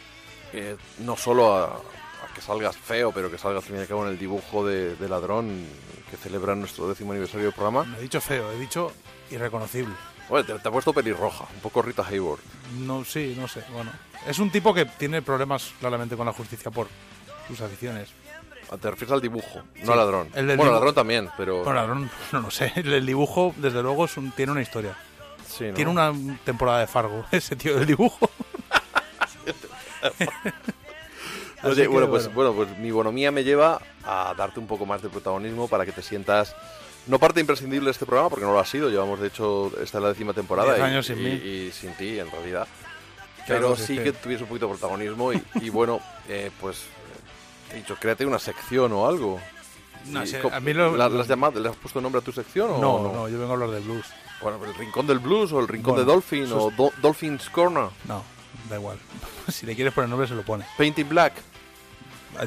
eh, no solo a, a que salgas feo, pero que salgas al fin y al cabo en el dibujo de, de ladrón que celebra nuestro décimo aniversario del programa. No he dicho feo, he dicho irreconocible. Oye, te, te ha puesto pelirroja, un poco Rita Hayworth. No, sí, no sé. Bueno, es un tipo que tiene problemas claramente con la justicia por sus aficiones. Ah, Te refieres al dibujo, Sí, no al ladrón. el bueno, dibu- ladrón también, pero... Bueno, ladrón, no lo sé. El, el dibujo, desde luego, es un- tiene una historia. sí, ¿no? Tiene una temporada de Fargo, ese tío del dibujo. Oye, bueno, pues, bueno, pues mi bonomía me lleva a darte un poco más de protagonismo para que te sientas no parte imprescindible de este programa, porque no lo ha sido. Llevamos, de hecho, esta es la décima temporada Diez y, sin y- mí. y sin ti, en realidad. Pero sí, que tuviese un poquito de protagonismo y, y bueno, eh, pues he dicho, créate una sección o algo. No sé, a mí lo- ¿la- ¿la has llamado, ¿Le has puesto nombre a tu sección o No, no? no, yo vengo a hablar de blues. Bueno, pero el Rincón del Blues o el Rincón Bueno, de Dolphin sus- o Do- Dolphin's Corner. No, da igual. si le quieres poner nombre, se lo pone. Painting Black.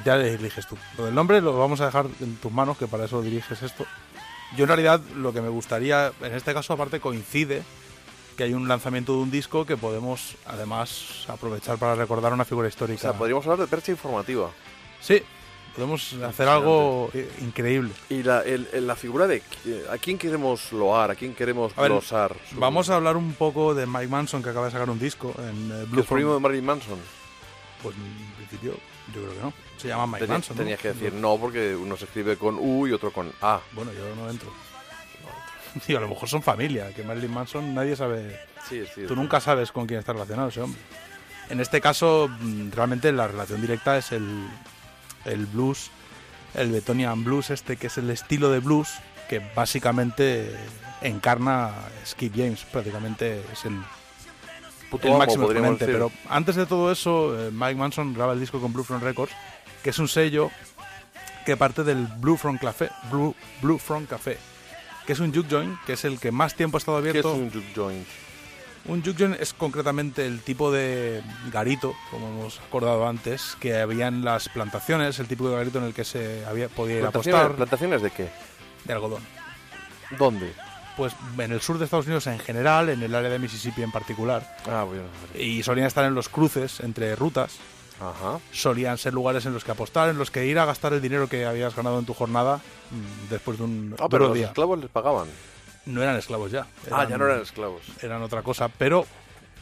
Ya le eliges tú. Lo del nombre lo vamos a dejar en tus manos, que para eso diriges esto. Yo en realidad lo que me gustaría, en este caso aparte coincide que hay un lanzamiento de un disco que podemos además aprovechar para recordar una figura O histórica. sea, podríamos hablar de percha informativa. Sí, podemos hacer algo eh, increíble. Y la, el- el- la figura de qui- a quién queremos loar, a quién queremos A ver, glosar. su- Vamos a hablar un poco de Mike Manson, que acaba de sacar un disco en eh, ¿Que Blue es primo de Marilyn Manson? Pues en principio yo creo que no. Se llama Mike Tenía- Manson. ¿no? tenías que decir no porque uno se escribe con U y otro con A. Bueno, yo no entro. Tío, a lo mejor son familia, que Marilyn Manson nadie sabe... Sí, sí. Tú nunca sabes con quién está relacionado ese hombre. En este caso, mm, realmente la relación directa es el, el blues, el Betonian Blues este, que es el estilo de blues que básicamente encarna Skip James, prácticamente es el, Puto el amo, máximo exponente. decir. Pero antes de todo eso, eh, Mike Manson graba el disco con Blue Front Records, que es un sello que parte del Blue Front Café, Blue, Blue Front Café, que es un juke joint, que es el que más tiempo ha estado ¿Qué es abierto. un juke joint? Un juke joint es concretamente el tipo de garito, como hemos acordado antes, que había en las plantaciones, el tipo de garito en el que se había, podía ir a ¿Plantaciones, apostar ¿Plantaciones de qué? de algodón. ¿Dónde? Pues en el sur de Estados Unidos en general, en el área de Mississippi en particular, Ah, bueno. y solían estar en los cruces entre rutas, Ajá. solían ser lugares en los que apostar, en los que ir a gastar el dinero que habías ganado en tu jornada mm, después de un Ah, pero los esclavos les pagaban. No eran esclavos ya. Ah, ya no eran esclavos. eran otra cosa, pero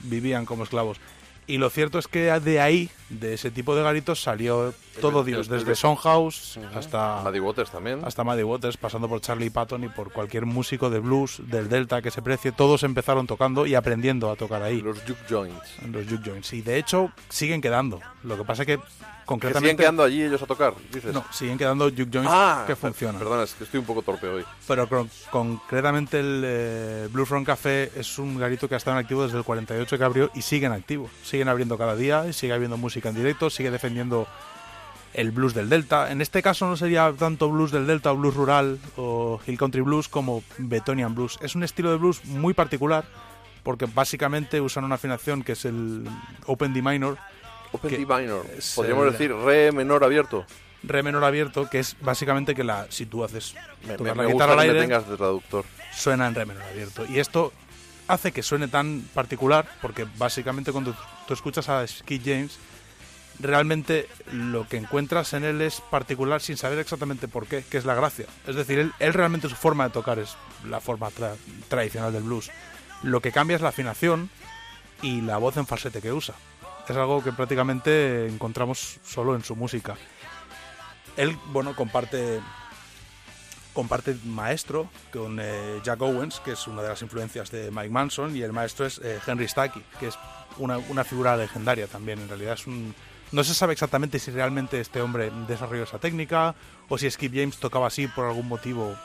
vivían como esclavos. Y lo cierto es que de ahí, de ese tipo de garitos, salió todo el- Dios, el- desde el- Soundhouse hasta, Maddie Waters también. hasta Muddy Waters, pasando por Charlie Patton y por cualquier músico de blues del Delta que se precie. Todos empezaron tocando y aprendiendo a tocar ahí, Los juke joints. los juke joints. Y de hecho, siguen quedando. Lo que pasa que, Que concretamente... siguen quedando allí ellos a tocar, dices. No, siguen quedando juke joints Ah, que funcionan. Perdona, es que estoy un poco torpe hoy. Pero con- concretamente el eh, Blue Front Café es un garito que ha estado en activo desde el 48 que abrió y sigue en activo. Siguen abriendo cada día y sigue habiendo música en directo, sigue defendiendo el blues del Delta. En este caso no sería tanto blues del Delta o blues rural o Hill Country Blues como Betonian Blues. Es un estilo de blues muy particular porque básicamente usan una afinación que es el Open D minor, Open Que D minor. Podríamos el- decir re menor abierto. re menor abierto, que es básicamente que la si tú haces Me, me- la me gusta al que aire, tengas de traductor. suena en re menor abierto. Y esto hace que suene tan particular, porque básicamente cuando tú escuchas a Skid James, realmente lo que encuentras en él es particular sin saber exactamente por qué, que es la gracia. Es decir, él, él realmente su forma de tocar es la forma tra- tradicional del blues. Lo que cambia es la afinación y la voz en falsete que usa. Es algo que prácticamente encontramos solo en su música. Él, bueno, comparte comparte maestro con eh, Jack Owens, que es una de las influencias de Mike Manson, y el maestro es eh, Henry Stacky, que es una, una figura legendaria también. En realidad. No se sabe exactamente si realmente este hombre desarrolló esa técnica o si Skip James tocaba así por algún motivo.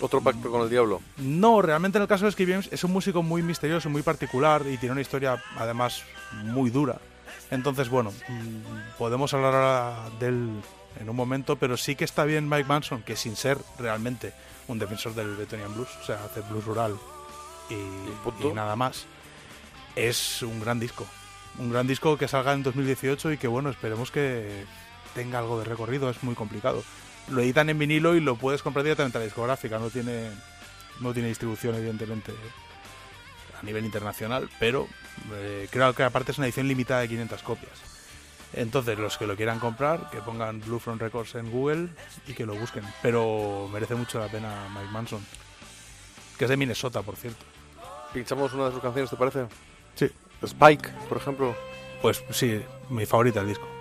Otro pacto con el diablo. No, realmente en el caso de Skip James es un músico muy misterioso, muy particular y tiene una historia además muy dura. Entonces, bueno, mm, podemos hablar ahora de él en un momento, pero sí que está bien Mike Manson, que sin ser realmente un defensor del Betonian Blues, o sea, hace blues rural y nada más, es un gran disco. Un gran disco que salga en 2018 y que, bueno, esperemos que tenga algo de recorrido, es muy complicado. Lo editan en vinilo y lo puedes comprar directamente a la discográfica, no tiene, no tiene distribución, evidentemente, a nivel internacional, pero eh, creo que aparte es una edición limitada de 500 copias. Entonces, los que lo quieran comprar, que pongan Blue Front Records en Google y que lo busquen. Pero merece mucho la pena Mike Manson, que es de Minnesota, por cierto. Pinchamos una de sus canciones, ¿te parece? Sí. Spike, por ejemplo. Pues sí, mi favorita el disco.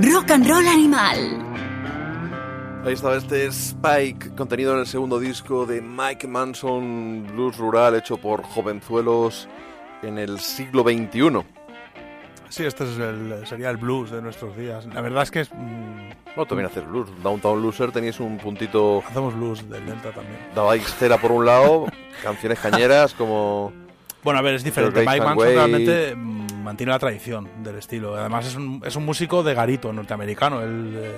Rock and Roll Animal. Ahí estaba este Spike, contenido en el segundo disco de Mike Manson, blues rural hecho por jovenzuelos en el siglo XXI. Sí, este es el- sería el blues de nuestros días. La verdad es que es, mm, No, también hacer blues. Downtown Loser teníais un puntito, hacemos blues del Delta también. dabais cera por un lado, canciones cañeras como... Bueno, a ver, es diferente. Mike Manson realmente mm, mantiene la tradición del estilo. Además es un, es un músico de garito norteamericano. Él eh,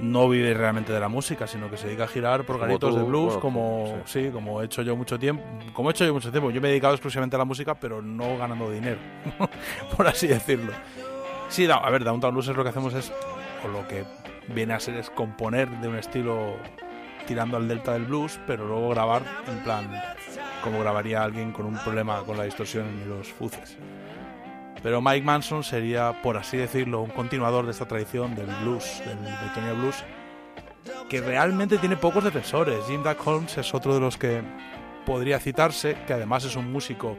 no vive realmente de la música, sino que se dedica a girar por Como garitos tú, de blues, bueno, como sí. como he hecho yo mucho tiempo. Como he hecho yo mucho tiempo. Yo me he dedicado exclusivamente a la música, pero no ganando dinero, por así decirlo. Sí, da- a ver, Downtown Blues es lo que hacemos es, o lo que viene a ser es componer de un estilo tirando al delta del blues, pero luego grabar en plan como grabaría alguien con un problema con la distorsión y los fuces. Pero Mike Manson sería, por así decirlo, un continuador de esta tradición del blues, del Britonia Blues, que realmente tiene pocos defensores. Jim Duck Holmes es otro de los que podría citarse, que además es un músico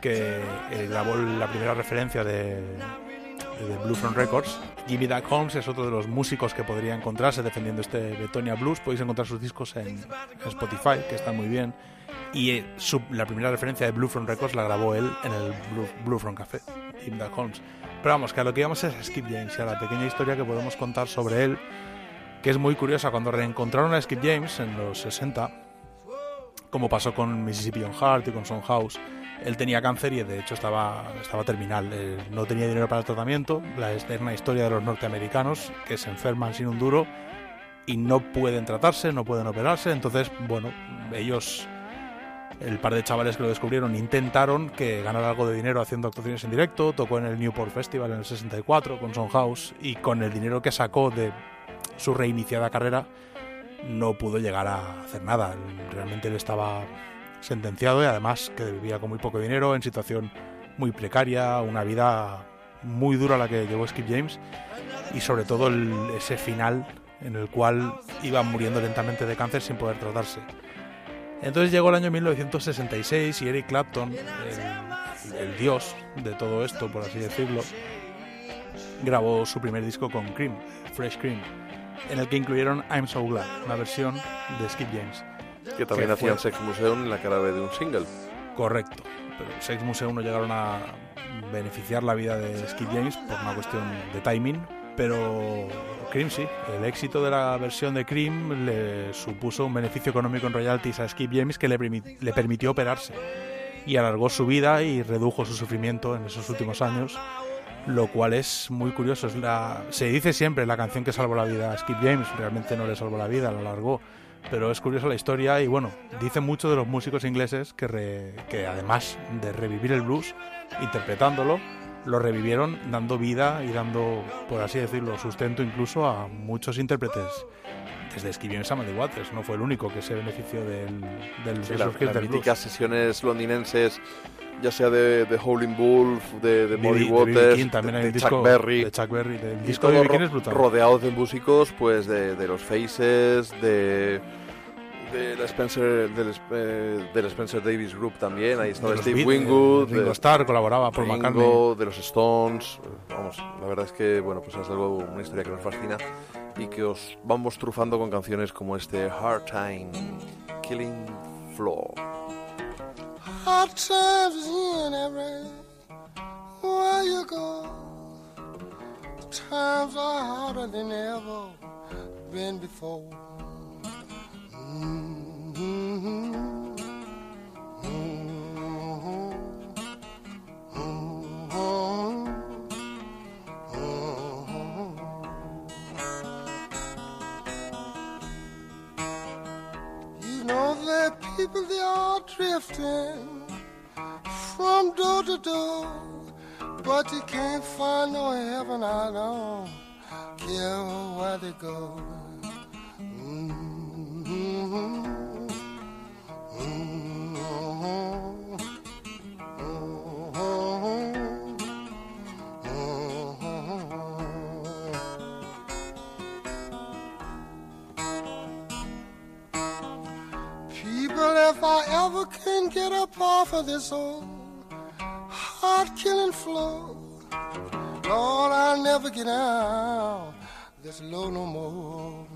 que eh, grabó la primera referencia de, de Blue Front Records. Jimmy Duck Holmes es otro de los músicos que podría encontrarse defendiendo este Bretonia Blues. Podéis encontrar sus discos en, en Spotify, que están muy bien. Y eh, su- la primera referencia de Blue Front Records la grabó él en el Blue, Blue Front Café, Duck Holmes. Pero vamos, que a lo que íbamos es a Skip James y a la pequeña historia que podemos contar sobre él, que es muy curiosa. Cuando reencontraron a Skip James en los 60, como pasó con Mississippi on Heart y con Son House, él tenía cáncer y de hecho estaba, estaba terminal. Eh, no tenía dinero para el tratamiento. La eterna historia de los norteamericanos que se enferman sin un duro y no pueden tratarse, no pueden operarse. Entonces, bueno, ellos, el par de chavales que lo descubrieron, intentaron que ganara algo de dinero haciendo actuaciones en directo. Tocó en el Newport Festival en el 64 con Soundhouse y con el dinero que sacó de su reiniciada carrera no pudo llegar a hacer nada. Realmente él estaba sentenciado y además que vivía con muy poco dinero, en situación muy precaria, una vida muy dura la que llevó Skip James y sobre todo el- ese final en el cual iba muriendo lentamente de cáncer sin poder tratarse. Entonces llegó el año 1966 y Eric Clapton, el, el dios de todo esto, por así decirlo, grabó su primer disco con Cream, Fresh Cream, en el que incluyeron I'm So Glad, una versión de Skip James. Que también que hacían fue- Sex Museum en la cara de un single. Correcto. Pero Sex Museum no llegaron a beneficiar la vida de Skip James por una cuestión de timing. Pero Cream sí. El éxito de la versión de Cream le supuso un beneficio económico en royalties a Skip James que le, le permitió operarse. Y alargó su vida y redujo su sufrimiento en esos últimos años. Lo cual es muy curioso. Es la, se dice siempre la canción que salvó la vida a Skip James. Realmente no le salvó la vida, la alargó pero es curiosa la historia y bueno, dice mucho de los músicos ingleses que, re- que además de revivir el blues, interpretándolo, lo revivieron dando vida y dando, por así decirlo, sustento incluso a muchos intérpretes. Desde James a Muddy Waters, no fue el único que se benefició del, del Sí, la- las míticas sesiones londinenses, ya sea de, de Howling Wolf, de, de. Muddy. Waters, también de, hay de un disco Chuck Berry. de Chuck Berry, del y disco de ro- es brutal. rodeados de músicos pues de, de los Faces, de del Spencer del, eh, del Spencer Davis Group también, ahí estaba Steve Beat- Wingwood, de Ringo de Starr colaboraba, Paul Ringo, McCartney. de los Stones, eh, vamos, la verdad es que bueno, pues es algo una historia que nos fascina y que os vamos trufando con canciones como este Hard Time, Killing Floor. Hard times in every where you go. Times are harder than ever been before. People they are drifting from door to door, but you can't find no heaven. I don't care where they go. This old heart killing floor, Lord, I'll never get out this low no more.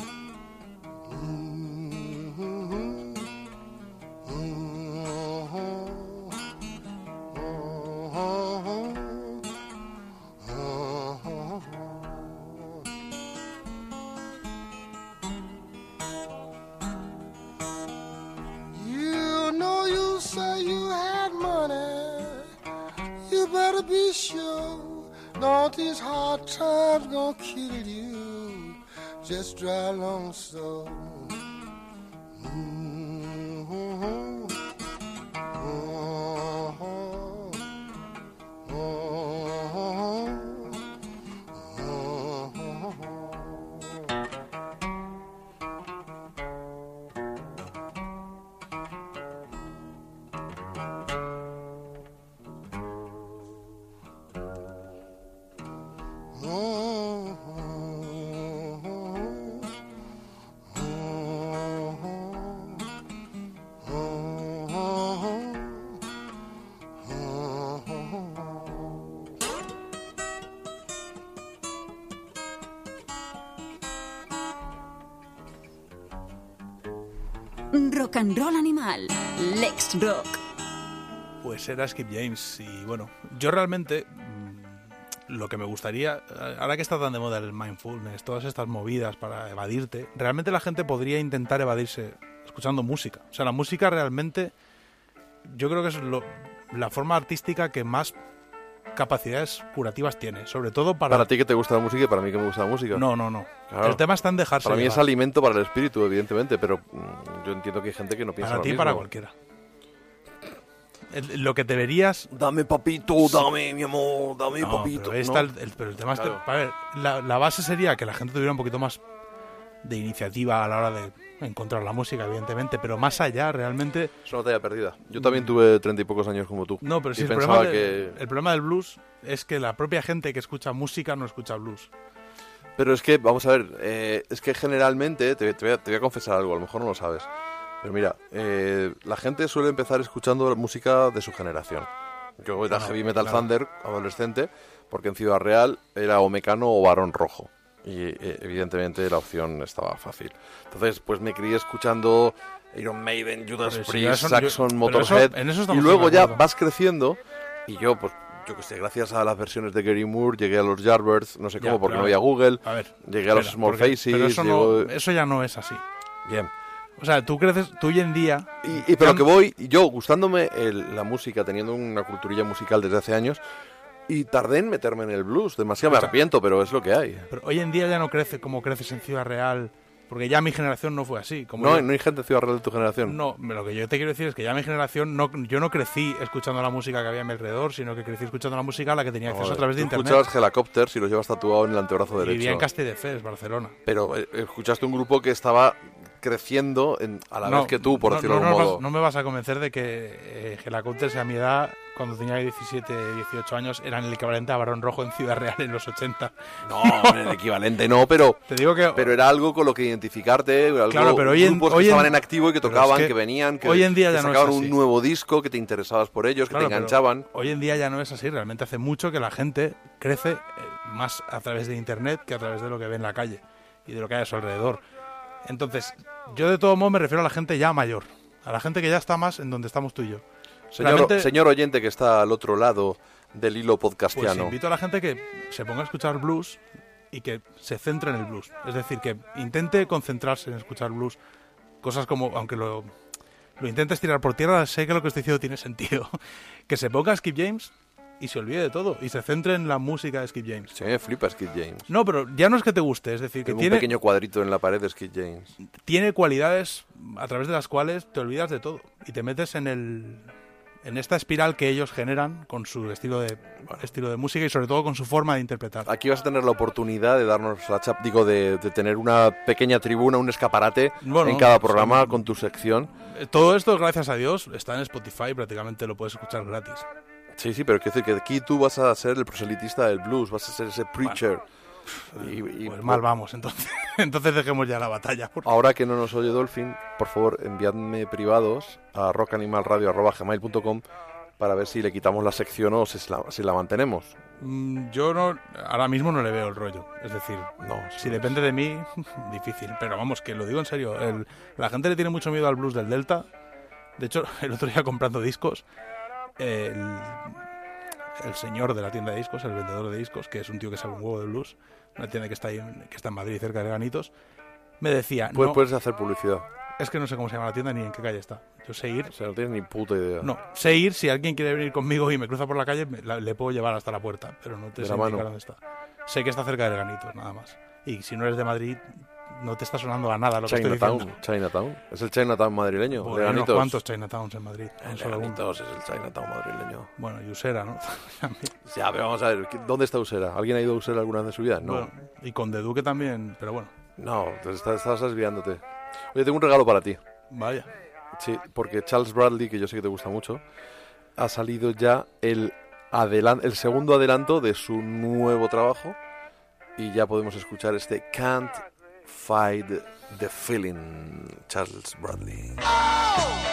Be sure. Don't these hard times gonna kill you? Just drive along so. Era Skip James y bueno, yo realmente mm, lo que me gustaría, ahora que está tan de moda el mindfulness, todas estas movidas para evadirte, realmente la gente podría intentar evadirse escuchando música. O sea, la música realmente yo creo que es lo- la forma artística que más capacidades curativas tiene, sobre todo para... Para ti que te gusta la música y para mí que me gusta la música. No, no, no. Claro. El tema está en dejarse Para mí es alimento para el espíritu, evidentemente, pero mm, yo entiendo que hay gente que no piensa Para ti y para cualquiera. Lo que deberías Dame papito, dame mi amor, dame No, papito. pero, el, el- pero el tema es que- Claro. a ver, la, la base sería que la gente tuviera un poquito más de iniciativa a la hora de encontrar la música, evidentemente, pero más allá, realmente... Es una talla perdida. Yo también tuve treinta y pocos años como tú. No, pero y si el pensaba problema, de- que... el problema del blues es que la propia gente que escucha música no escucha blues. Pero es que, vamos a ver, eh, es que generalmente, te, te voy a, te voy a confesar algo, a lo mejor no lo sabes. Pero mira, eh, la gente suele empezar escuchando música de su generación. Yo era Heavy Metal claro. Thunder, adolescente, porque en Ciudad Real era o Mecano o Barón Rojo. Y eh, evidentemente la opción estaba fácil. Entonces, pues me crié escuchando Iron Maiden, Judas si Priest, ya son- Saxon, yo- Motorhead. eso y luego ya vas creciendo y yo, pues, yo que sé, gracias a las versiones de Gary Moore llegué a los Yardbirds, no sé Ya, cómo, porque pero no había Google. A ver, Llegué a los espera, Small porque- Faces. Pero eso, llegó- no, eso ya no es así. Bien. O sea, tú creces, tú hoy en día... Y, y pero que voy, yo gustándome el- la música, teniendo una culturilla musical desde hace años, y tardé en meterme en el blues. Demasiado me arrepiento, pero es lo que hay. Pero hoy en día ya no crece como creces en Ciudad Real, porque ya mi generación no fue así. Como No, yo- no hay gente de Ciudad Real de tu generación. No, lo que yo te quiero decir es que ya mi generación, no, yo no crecí escuchando la música que había a mi alrededor, sino que crecí escuchando la música a la que tenía acceso Joder, a través de internet. escuchabas Helicopters y los llevas tatuado en el antebrazo Y Vivía derecho. en Castelldefels, Barcelona. Pero eh, escuchaste un grupo que estaba creciendo en- a la no, vez que tú, por no, decirlo no, de algún no modo. vas- no me vas a convencer de que eh, Helicopters a mi edad, cuando tenía 17, 18 años, eran el equivalente a Barón Rojo en Ciudad Real en los 80. No, el equivalente no, pero, Te digo que pero era algo con lo que identificarte, algo, Claro, pero hoy en- grupos hoy que en- estaban en activo y que tocaban, es que, que venían, que, hoy en día ya sacaban un nuevo disco, que te interesabas por ellos, que Claro, te enganchaban. Hoy en día ya no es así, realmente hace mucho que la gente crece eh, más a través de internet que a través de lo que ve en la calle y de lo que hay a su alrededor. Entonces, yo de todo modo me refiero a la gente ya mayor, a la gente que ya está más en donde estamos tú y yo. Señor, Realmente- señor oyente que está al otro lado del hilo Pues podcastiano. invito a la gente que se ponga a escuchar blues y que se centre en el blues. Es decir, que intente concentrarse en escuchar blues. Cosas como, aunque lo, lo intentes tirar por tierra, sé que lo que estoy diciendo tiene sentido. Que se ponga a Skip James y se olvide de todo y se centre en la música de Skip James. Sí, me flipa Skid James. No, pero ya no es que te guste, es decir, que Tengo un tiene, pequeño cuadrito en la pared de Skid James. tiene cualidades a través de las cuales te olvidas de todo y te metes en el en esta espiral que ellos generan con su estilo de estilo de música y sobre todo con su forma de interpretar. Aquí vas a tener la oportunidad de darnos la chap, digo, de, de tener una pequeña tribuna, un escaparate Bueno, en cada programa con tu sección. Eh, Todo esto, gracias a Dios, está en Spotify, prácticamente lo puedes escuchar gratis. Sí, sí, pero quiero decir que aquí tú vas a ser el proselitista del blues, vas a ser ese preacher. Y- y- Pues mal vamos, entonces. entonces dejemos ya la batalla. por- Ahora que no nos oye Dolphin, por favor, enviadme privados a rockanimalradio.gmail.com para ver si le quitamos la sección o si la, si la mantenemos. Mm, Yo no, ahora mismo no le veo el rollo. Es decir, No, si depende de mí, difícil. Pero vamos, que lo digo en serio. el- la gente le tiene mucho miedo al blues del Delta. De hecho, el otro día comprando discos, el, el señor de la tienda de discos, el vendedor de discos, que es un tío que sabe un huevo de blues, una tienda que está, ahí, en- que está en Madrid, cerca de Ganitos, me decía, Pues no, puedes hacer publicidad. es que no sé cómo se llama la tienda ni en qué calle está. Yo sé ir O sea, no tienes ni puta idea. No, sé ir, si alguien quiere venir conmigo y me cruza por la calle, me- la- le puedo llevar hasta la puerta, pero no te sé indicar dónde está. Sé que está cerca de Ganitos, nada más. Y si no eres de Madrid, no te está sonando a nada lo que estoy diciendo. Chinatown. Es el Chinatown madrileño. Pues de hay unos Ganitos. cuantos Chinatowns en Madrid. El de solo uno. Ganitos es el Chinatown madrileño. Bueno, y Usera, ¿no? Ya, pero vamos a ver, ¿qué- ¿dónde está Usera? ¿Alguien ha ido a Usera alguna vez en su vida? No. Bueno, y con De Duque también, pero bueno, No, te estás, estás desviándote. Oye, tengo un regalo para ti. vaya. Sí, porque Charles Bradley, que yo sé que te gusta mucho, ha salido ya el, el segundo adelanto de su nuevo trabajo y ya podemos escuchar este Can't Fight the Feeling, Charles Bradley. Oh,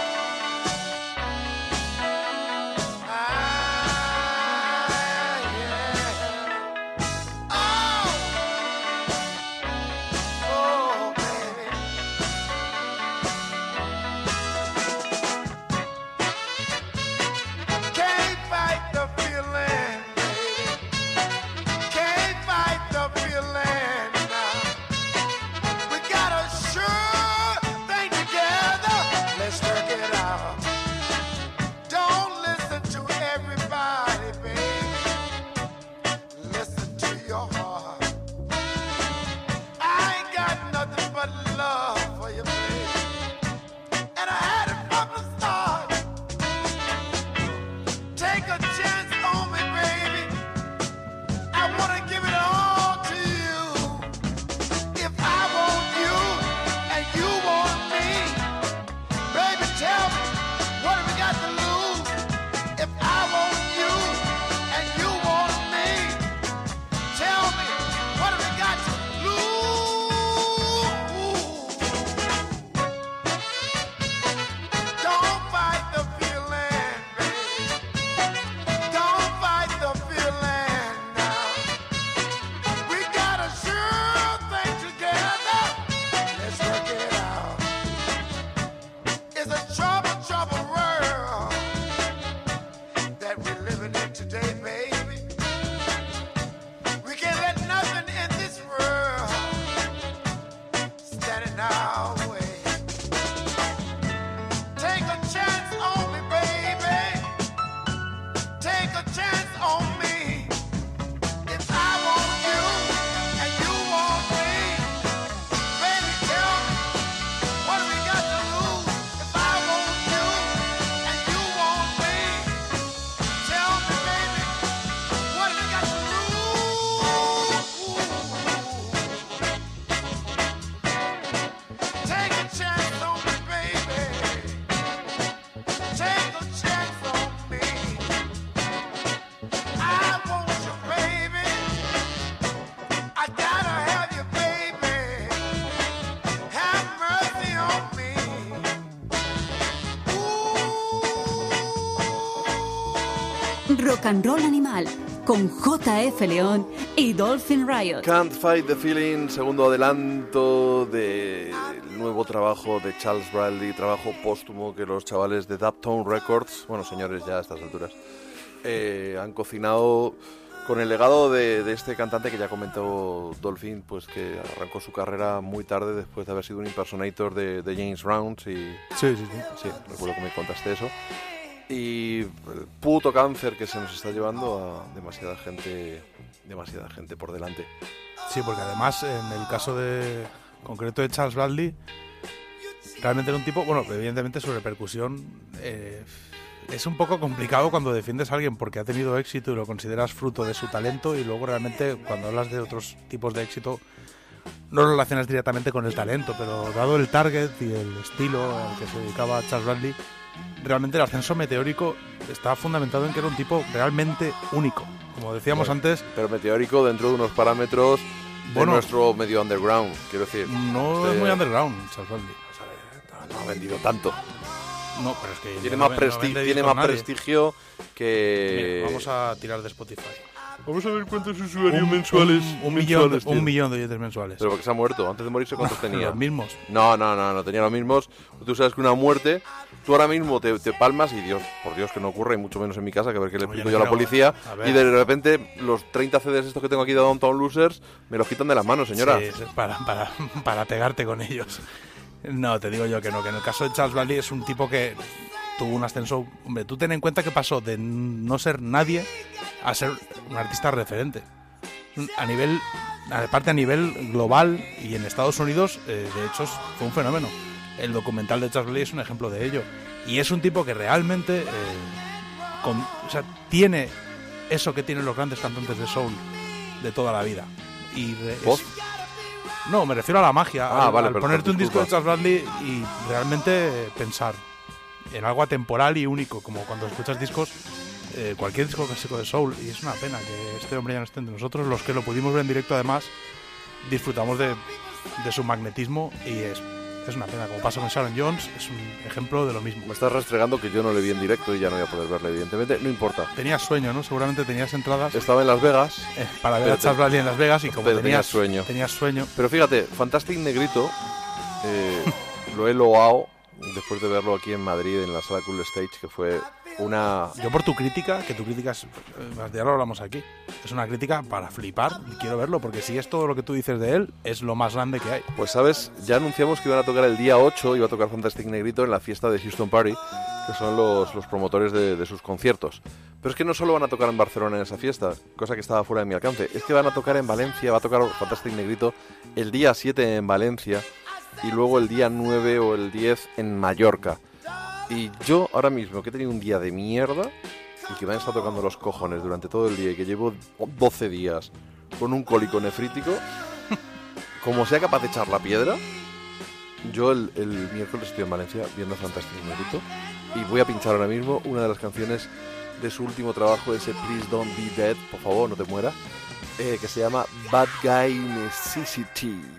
and Roll Animal con JF León y Dolphin Riot. Can't Fight the Feeling, segundo adelanto del nuevo trabajo de Charles Bradley, trabajo póstumo que los chavales de Daptone Records, bueno señores ya a estas alturas, eh, han cocinado con el legado de, de este cantante que ya comentó Dolphin, pues que arrancó su carrera muy tarde después de haber sido un impersonator de, de James Rounds y Sí, sí, sí. sí, recuerdo que me contaste eso. Y el puto cáncer que se nos está llevando a demasiada gente, demasiada gente por delante. Sí, porque además en el caso de concreto de Charles Bradley, realmente era un tipo, bueno, evidentemente su repercusión eh, es un poco complicado cuando defiendes a alguien porque ha tenido éxito y lo consideras fruto de su talento y luego realmente cuando hablas de otros tipos de éxito no lo relacionas directamente con el talento, pero dado el target y el estilo al que se dedicaba Charles Bradley, realmente el ascenso meteórico está fundamentado en que era un tipo realmente único. Como decíamos Bueno, antes, Pero meteórico dentro de unos parámetros de Bueno. nuestro medio underground, quiero decir. no Este, es muy underground, Charles Bradley. No, no ha vendido tanto. No, pero es que Tiene más, no presti- tiene más prestigio que... Mira, vamos a tirar de Spotify. Vamos a ver cuántos usuarios Un- mensuales. Un, un millón, de- mensuales un tiene. millón de oyentes mensuales. Pero porque se ha muerto. Antes de morirse, ¿cuántos tenía? Los mismos. No, no, no, no tenía los mismos. Tú sabes que una muerte, tú ahora mismo te, te palmas y Dios, por Dios que no ocurre, y mucho menos en mi casa, que a ver qué le explico no yo a la policía. a. Y de repente los 30 CDs estos que tengo aquí de Downtown Losers me los quitan de las manos, señora. Sí, para, para, para pegarte con ellos. No, te digo yo que no, que en el caso de Charles Bradley es un tipo que tuvo un ascenso. Hombre, tú ten en cuenta que pasó de no ser nadie a ser un artista referente. A nivel, aparte a nivel global y en Estados Unidos, eh, de hecho, fue un fenómeno. El documental de Charles Bradley es un ejemplo de ello. Y es un tipo que realmente eh, con- o sea, tiene eso que tienen los grandes cantantes de soul de toda la vida. Y no, me refiero a la magia. Ah, al, vale, al perdón, ponerte un disco de. Charles Bradley y realmente pensar en algo atemporal y único, como cuando escuchas discos, eh, cualquier disco clásico de Soul. Y es una pena que este hombre ya no esté entre nosotros. Los que lo pudimos ver en directo, además, disfrutamos de, de su magnetismo y es, es una pena. Como pasa con Sharon Jones, es un ejemplo de lo mismo. Me estás restregando que yo no le vi en directo y ya no voy a poder verle, evidentemente. No importa. Tenías sueño, ¿no? Seguramente tenías entradas Estaba en Las Vegas, eh, para ver a Charles Bradley en Las Vegas y como tenías, tenías sueño. tenías sueño, pero fíjate, Fantastic Negrito, eh, lo he loado después de verlo aquí en Madrid, en la sala Cool Stage, que fue una... Yo por tu crítica, que tu crítica es, eh, ya lo hablamos aquí, es una crítica para flipar quiero verlo, porque si es todo lo que tú dices de él, es lo más grande que hay. Pues sabes, ya anunciamos que iban a tocar el día 8, iba a tocar Fantastic Negrito en la fiesta de Houston Party, que son los, los promotores de, de sus conciertos. Pero es que no solo van a tocar en Barcelona en esa fiesta, cosa que estaba fuera de mi alcance, es que van a tocar en Valencia, va a tocar Fantastic Negrito el día 7 en Valencia y luego el día 9 o el 10 en Mallorca. Y yo ahora mismo, que he tenido un día de mierda y que me han estado tocando los cojones durante todo el día y que llevo 12 días con un cólico nefrítico, como sea capaz de echar la piedra, yo el, el miércoles estoy en Valencia viendo Fantastic Negrito y voy a pinchar ahora mismo una de las canciones de su último trabajo, ese Please Don't Be Dead, por favor, no te mueras, eh, que se llama Bad Guy Necessity.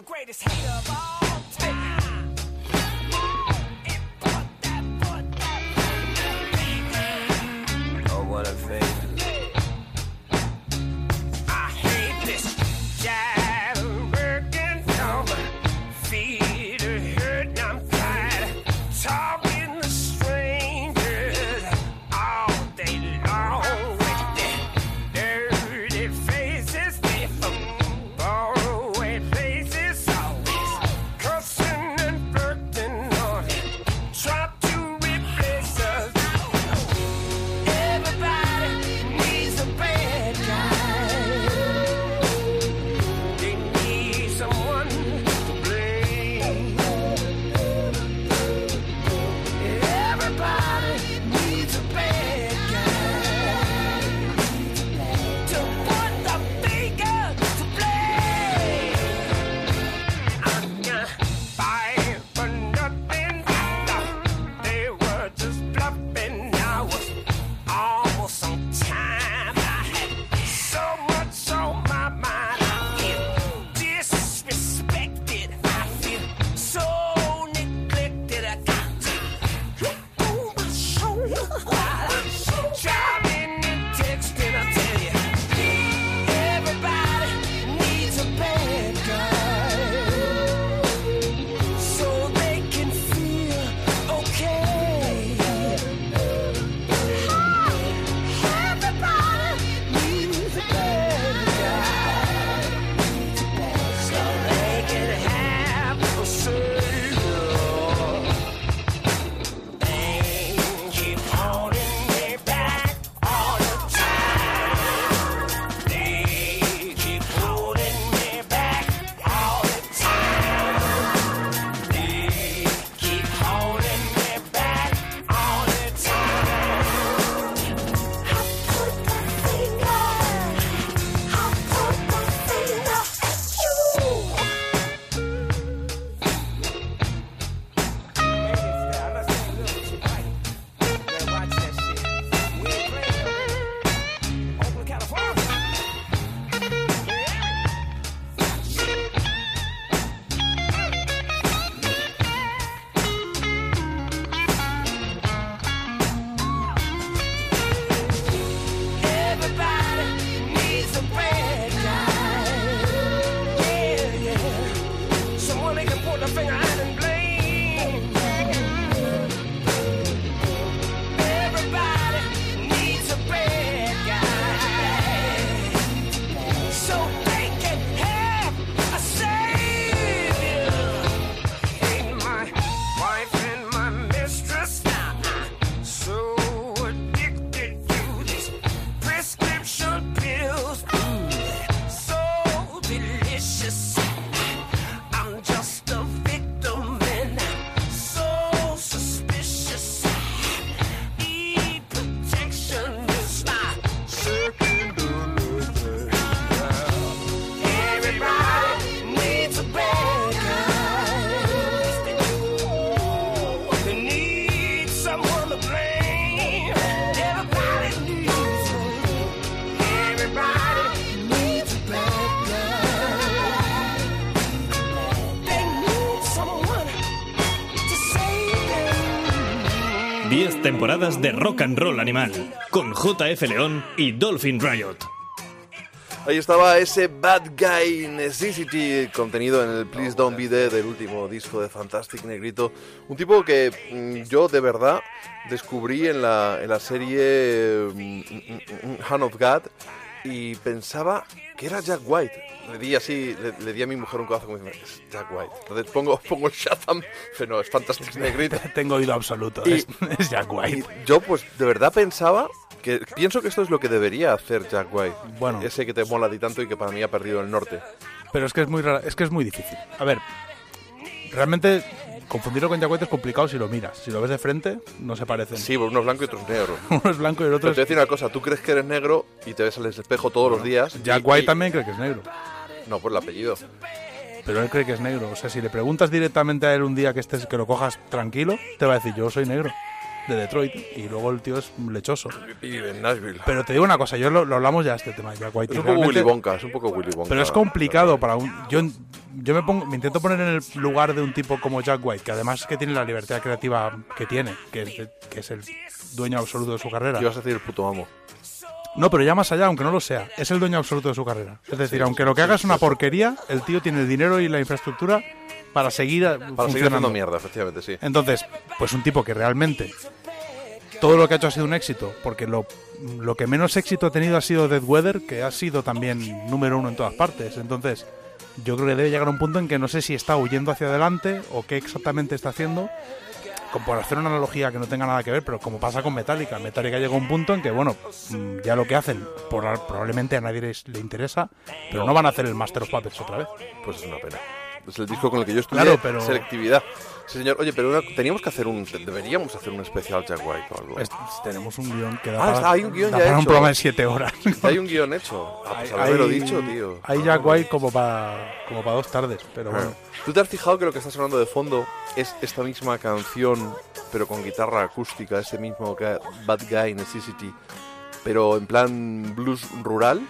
The greatest hater of all time. Oh, what a fate. Temporadas de rock and roll animal con JF León y Dolphin Riot. Ahí estaba ese Bad Guy Necessity contenido en el Please Don't Be Dead del último disco de Fantastic Negrito. Un tipo que mm, yo de verdad descubrí en la, en la serie mm, mm, Hand of God y pensaba que era Jack White. Le di así, le, le di a mi mujer un codazo como diciendo, es Jack White. Entonces pongo, pongo el Shazam, pero no, es Fantastic Negrito. Tengo oído absoluto. Y- es, es Jack Y White. yo pues de verdad pensaba que pienso que esto es lo que debería hacer Jack White. Bueno. ese que te mola a ti tanto y que para mí ha perdido el norte. Pero es que es muy rara- es que es muy difícil. A ver, realmente confundirlo con Jack White es complicado si lo miras. Si lo ves de frente, no se parecen. Sí, uno es blanco y otro es negro. Uno es blanco y el Pero otro te voy a es... decir una cosa, tú crees que eres negro y te ves al espejo todos los días. Jack y- White y- también cree que es negro. No, por el apellido. Pero él cree que es negro. O sea, si le preguntas directamente a él un día que estés que lo cojas tranquilo, te va a decir, yo soy negro. De Detroit. Y luego el tío es lechoso. Vive en Nashville. Pero te digo una cosa, yo lo, lo hablamos ya este tema, Jack White. es y un poco Willy Wonka, es un poco Willy Wonka. Pero es complicado para un. Yo, yo me pongo, me intento poner en el lugar de un tipo como Jack White, que además es que tiene la libertad creativa que tiene, que es, de- que es el dueño absoluto de su carrera. ¿Qué ibas a decir el puto amo? No, pero ya más allá, aunque no lo sea, es el dueño absoluto de su carrera. Es decir, aunque lo que haga es una porquería, el tío tiene el dinero y la infraestructura para seguir Para seguir funcionando. haciendo mierda, efectivamente, sí. Entonces, pues un tipo que realmente todo lo que ha hecho ha sido un éxito, porque lo, lo que menos éxito ha tenido ha sido Dead Weather, que ha sido también número uno en todas partes. Entonces, yo creo que debe llegar a un punto en que no sé si está huyendo hacia adelante o qué exactamente está haciendo. Como por hacer una analogía que no tenga nada que ver, pero como pasa con Metallica. Metallica llega a un punto en que, bueno, mm, ya lo que hacen por, probablemente a nadie les- le interesa, pero no van a hacer el Master of Puppets otra vez. Pues es una pena. Es el disco con el que yo estudié Claro, pero- selectividad. Sí, señor. Oye, pero una- teníamos que hacer un... Deberíamos hacer un especial Jack White o algo. Es- tenemos un guion que da Ah, para, hay un guion ya para un hecho. programa de siete horas. Hay un guion hecho. Ah, pues Hay- haberlo dicho, tío. Hay Jack White como para como para dos tardes, pero bueno. ¿Tú te has fijado que lo que está sonando de fondo es esta misma canción, pero con guitarra acústica, ese mismo Bad Guy Necessity, pero en plan blues rural?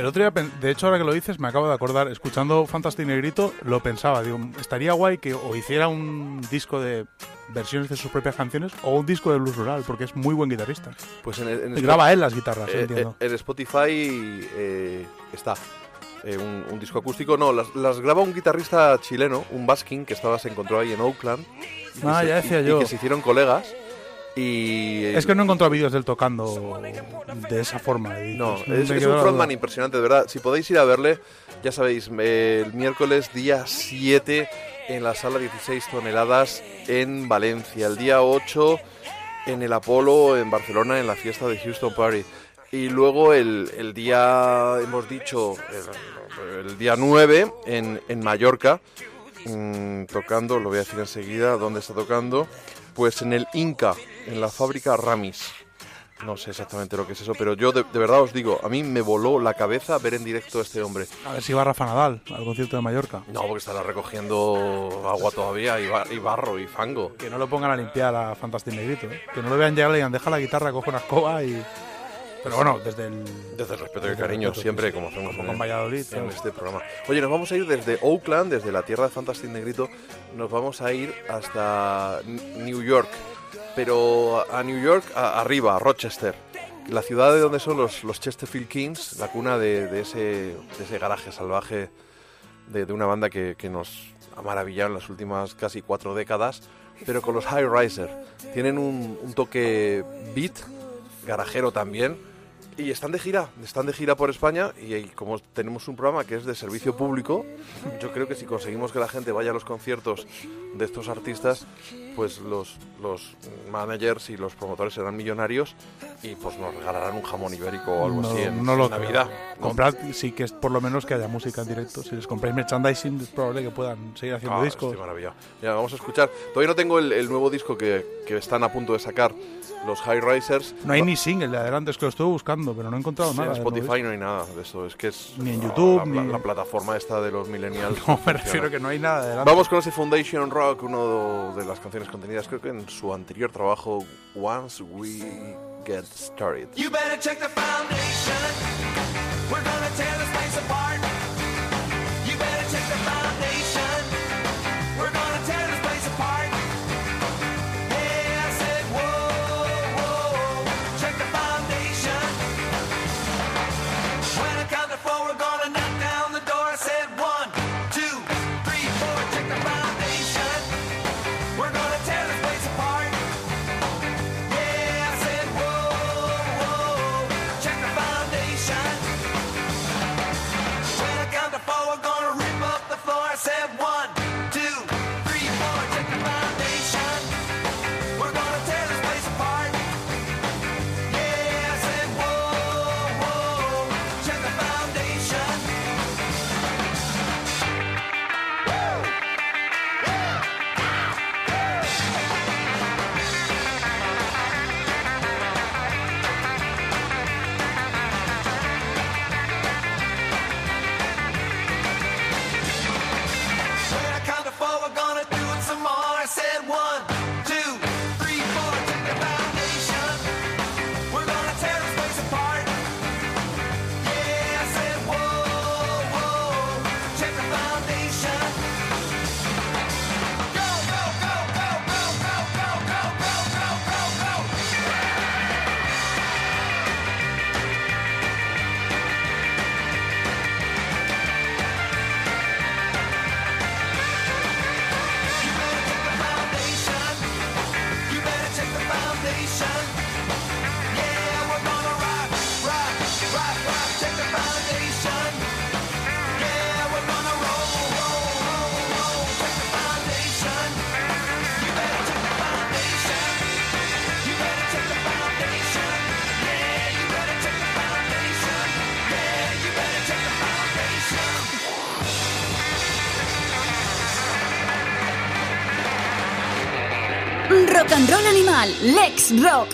El otro día, de hecho, ahora que lo dices, me acabo de acordar, escuchando Fantastic Negrito, lo pensaba, digo, estaría guay que o hiciera un disco de versiones de sus propias canciones o un disco de blues rural, porque es muy buen guitarrista. Pues en, en Y graba él las guitarras, eh, entiendo. eh, en Spotify eh, está eh, un, un disco acústico. No, las, las graba un guitarrista chileno, un basking, que estaba, se encontró ahí en Oakland. y Ah, se- ya decía y- y yo. que se hicieron colegas. Y Es que no he encontrado vídeos del tocando de esa forma. y No, pues, es, un frontman impresionante, de verdad. Si podéis ir a verle, ya sabéis, eh, el miércoles día 7 en la sala 16 toneladas en Valencia, el día 8 en el Apolo en Barcelona en la fiesta de Houston Party. Y luego el, el día, hemos dicho, el, el día 9 en, en Mallorca, mm, tocando, lo voy a decir enseguida, ¿dónde está tocando? Pues en el Inca, en la fábrica Ramis. No sé exactamente lo que es eso, pero yo de, de verdad os digo, a mí me voló la cabeza ver en directo a este hombre. A ver si va Rafa Nadal al concierto de Mallorca. No, porque estará recogiendo agua todavía y, ba- y barro y fango. Que no lo pongan a limpiar a Fantastic Negrito, ¿eh? Que no lo vean llegar y digan, deja la guitarra, coge una escoba y... Pero bueno, desde el... Desde el respeto y el cariño, respeto, siempre como hacemos Como en, con Valladolid, en este programa. Oye, nos vamos a ir desde Oakland, desde la tierra de Fantastic Negrito, nos vamos a ir hasta New York, pero a New York a- arriba, a Rochester, la ciudad de donde son los, los Chesterfield Kings, la cuna de, de ese, de ese garaje salvaje de, de una banda que, que nos ha maravillado en las últimas casi cuatro décadas, pero con los High Riser. Tienen un, un toque beat, garajero también, y están de gira, están de gira por España y, y como tenemos un programa que es de servicio público, yo creo que si conseguimos que la gente vaya a los conciertos de estos artistas, pues los, los managers y los promotores serán millonarios y pues nos regalarán un jamón ibérico o algo no, así en, no lo en. Navidad. ¿no? Comprad, sí que es por lo menos que haya música en directo. Si les compráis merchandising, es probable que puedan seguir haciendo Ah, discos. estoy maravillado. Mira, vamos a escuchar. Todavía no tengo el, el nuevo disco que, que están a punto de sacar los High Risers. No hay ni single de adelante, es que lo estuve buscando, pero no he encontrado Sí, nada. en Spotify no hay nada de eso. Es que es Ni en YouTube, la, ni- la plataforma esta de los millennials. No, me refiero que no hay nada de adelante. Vamos con ese Foundation Rock, uno de las canciones contenidas creo que en su anterior trabajo Once We Get Started. You better check the foundation. Lex Rock.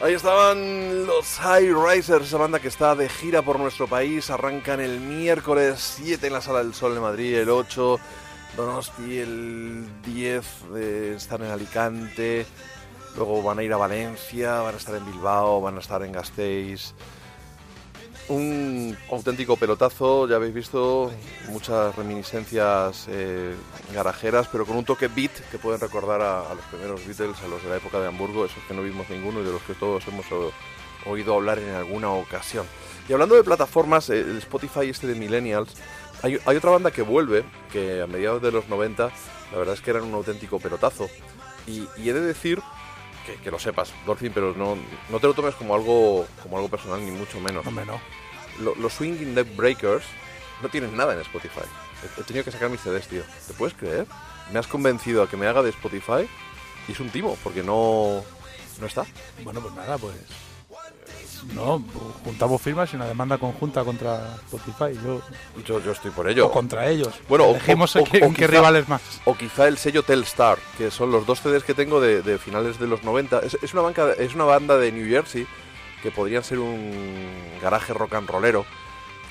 Ahí estaban los High Risers, esa banda que está de gira por nuestro país. Arrancan el miércoles 7 en la Sala del Sol de Madrid, el 8 Donosti, el 10 eh, están en Alicante. Luego van a ir a Valencia, van a estar en Bilbao, van a estar en Gasteiz. Un auténtico pelotazo, ya habéis visto muchas reminiscencias eh, garajeras, pero con un toque beat que pueden recordar a, los primeros Beatles, a los de la época de Hamburgo, esos que no vimos ninguno y de los que todos hemos oído hablar en alguna ocasión. Y hablando de plataformas, eh, el Spotify este de Millennials, hay, otra banda que vuelve, que a mediados de los 90, la verdad es que eran un auténtico pelotazo. Y he de decir que, que lo sepas, Dolphin, pero no, no te lo tomes como algo, como algo personal, ni mucho menos Hombre, no. lo- los Swinging Deck Breakers no tienen nada en Spotify. He, he tenido que sacar mis CDs, tío. ¿Te puedes creer? Me has convencido a que me haga de Spotify y es un timo, porque no, no está. Bueno, pues nada, pues. No, juntamos firmas y una demanda conjunta contra Spotify. Yo, Yo, yo estoy por ello. o contra ellos. Bueno, o- Elegimos o- qué, o en qué quizá- rivales más. O quizá el sello Telstar, que son los dos CDs que tengo de, de finales de los 90. Es, es una banca, es una banda de New Jersey que podrían ser un garaje rock and rollero.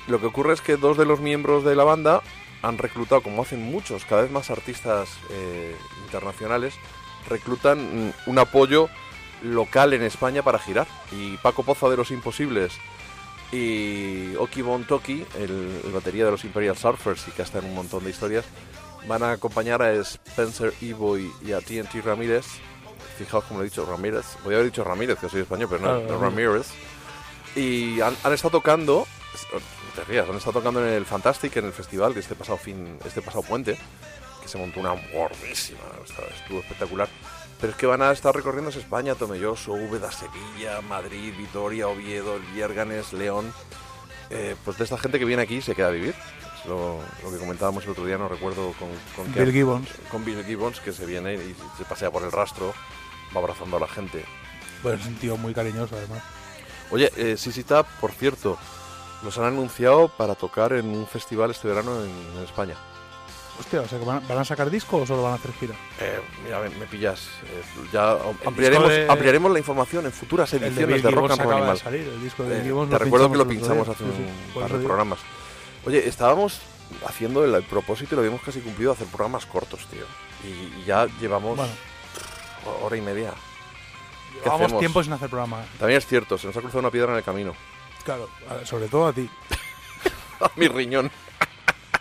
Lo que ocurre es que dos de los miembros de la banda han reclutado, como hacen muchos, cada vez más artistas eh, internacionales, reclutan un apoyo local en España para girar. Y Paco Poza de Los Imposibles y Oki Bon Toki, el, el batería de los Imperial Surfers y que está en un montón de historias, van a acompañar a Spencer Evo y, a TNT Ramírez. Fijaos como lo he dicho, Ramírez. Voy a haber dicho Ramírez, que soy español, pero no, no Ramírez. Y han, han estado tocando, te rías, han estado tocando en el Fantastic, en el festival de este pasado fin, este pasado puente, que se montó una gordísima, estuvo espectacular. Pero es que van a estar recorriendo España, Tomelloso, Úbeda, Sevilla, Madrid, Vitoria, Oviedo, Viérganes, León. Eh, pues de esta gente que viene aquí y se queda a vivir. Es lo, lo que comentábamos el otro día, no recuerdo con, con qué- Bill Gibbons. Con Bill Gibbons, que se viene y se pasea por el rastro, va abrazando a la gente. Pues es un tío muy cariñoso, además. Oye, eh, Top, por cierto, los han anunciado para tocar en un festival este verano en, en España. Hostia, o sea, que van, ¿van a sacar disco o solo van a hacer gira? Eh, mira, me, me pillas. eh, ya ampliaremos, de- ampliaremos la información en futuras El de ediciones Bill de, Rock and Roll de Animal. salir, el disco de Eh, te recuerdo que lo pinchamos hace Sí, par de programas. Oye, estábamos haciendo el, el propósito y lo habíamos casi cumplido hacer programas cortos, tío. Y, y ya llevamos Bueno, hora y media. ¿Qué llevamos hacemos? tiempo sin hacer programa. También es cierto, se nos ha cruzado una piedra en el camino. Claro, sobre todo a ti. A mi riñón.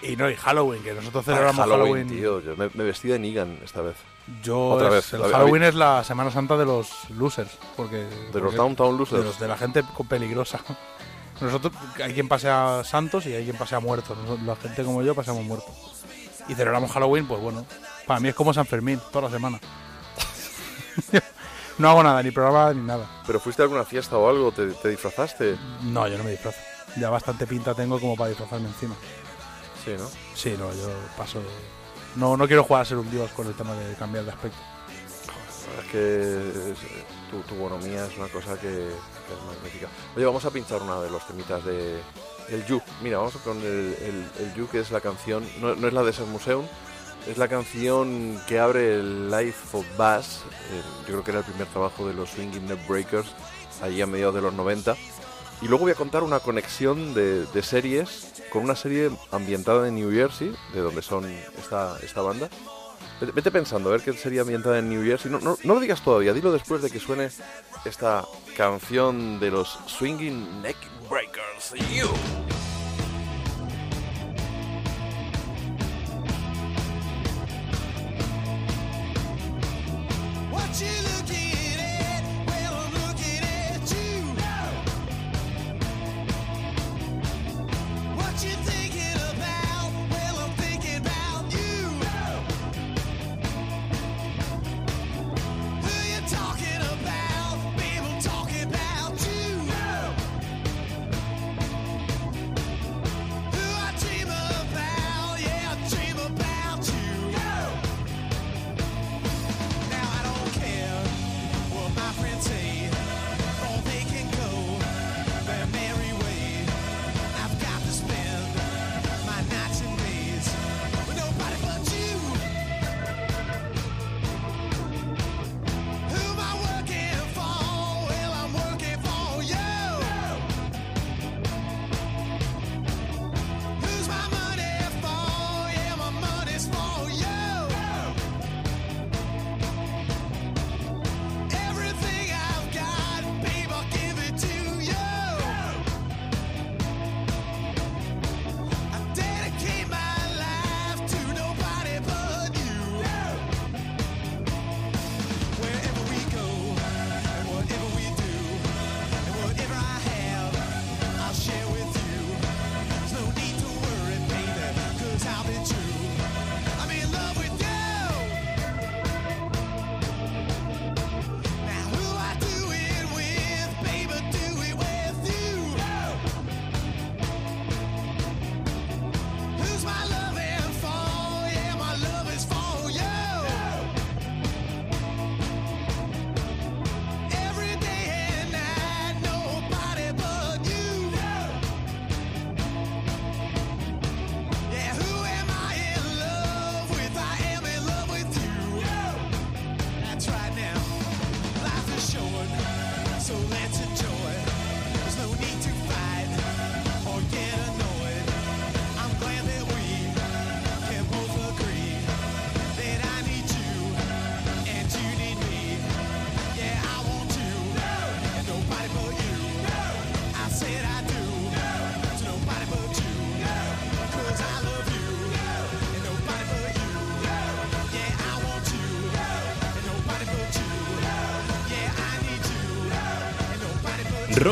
Y no, y Halloween, que nosotros Ah, celebramos Halloween, Halloween. tío. Yo me, me vestí de Negan esta vez. Yo Otra es- vez. el Halloween es la Semana Santa de los losers, porque De porque- los Downtown Losers. de, los- de la gente peligrosa. Nosotros hay quien pasea santos y hay quien pasea muertos. Nosotros- la gente como yo pasamos muertos. Y celebramos Halloween, pues bueno, para mí es como San Fermín, toda la semana. no hago nada, ni programa ni nada. ¿Pero fuiste a alguna fiesta o algo? ¿Te, te disfrazaste? No, yo no me disfrazo. Ya bastante pinta tengo como para disfrazarme encima. Sí, ¿no? Sí, no, yo paso. No, no quiero jugar a ser un dios con el tema de cambiar de aspecto. Es que es- tu, tu bonomía es una cosa que, que es magnífica. Oye, vamos a pinchar una de los temitas de el You. Mira, vamos con el, el, el You, que es la canción, no, no es la de ese Museum, es la canción que abre el Life of Bass. eh, yo creo que era el primer trabajo de los Swinging Neckbreakers, allí a mediados de los 90. Y luego voy a contar una conexión de, series con una serie ambientada en New Jersey, de donde son esta, esta banda. Vete, pensando, a ver qué sería ambientada en New Jersey. No, no, lo digas todavía, dilo después de que suene esta canción de los Swinging Neck Breakers. You. You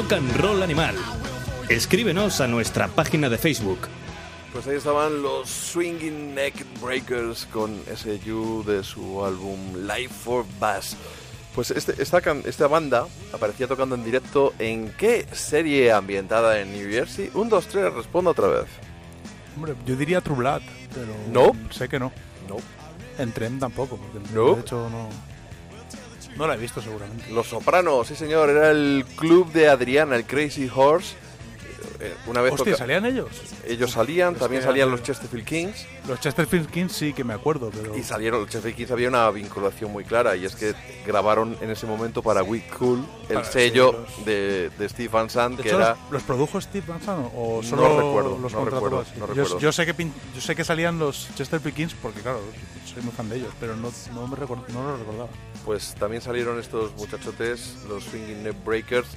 Rock and Roll Animal. Escríbenos a nuestra página de Facebook. Pues ahí estaban los Swinging Neck Breakers con ese You de su álbum Life for Bass. Pues este, esta, can- esta banda aparecía tocando en directo en qué serie ambientada en New Jersey? Un, dos, tres, responda otra vez. Hombre, yo diría True Blood, pero No. sé que no. No. En Tren tampoco, porque No. de hecho no. No la he visto seguramente. Los Sopranos, sí señor, era el club de Adriana, el Crazy Horse. Eh, Una vez Hostia, toca- ¿salían ellos? ellos salían, Es también salían los Chesterfield Kings. Los Chesterfield Kings sí que me acuerdo, pero... Y salieron, los Chesterfield Kings había una vinculación muy clara y es que grabaron en ese momento para We Cool el Para- sello los- de, de Steve Van Sant que hecho, era... los, produjo Steve Van Sant o No solo recuerdo, los no recuerdo, no Yo- recuerdo. Yo, sé que pin- yo sé que salían los Chesterfield Kings porque claro, soy muy fan de ellos, pero no, no me record- no lo recordaba. Pues también salieron estos muchachotes, los Swinging Neck Breakers,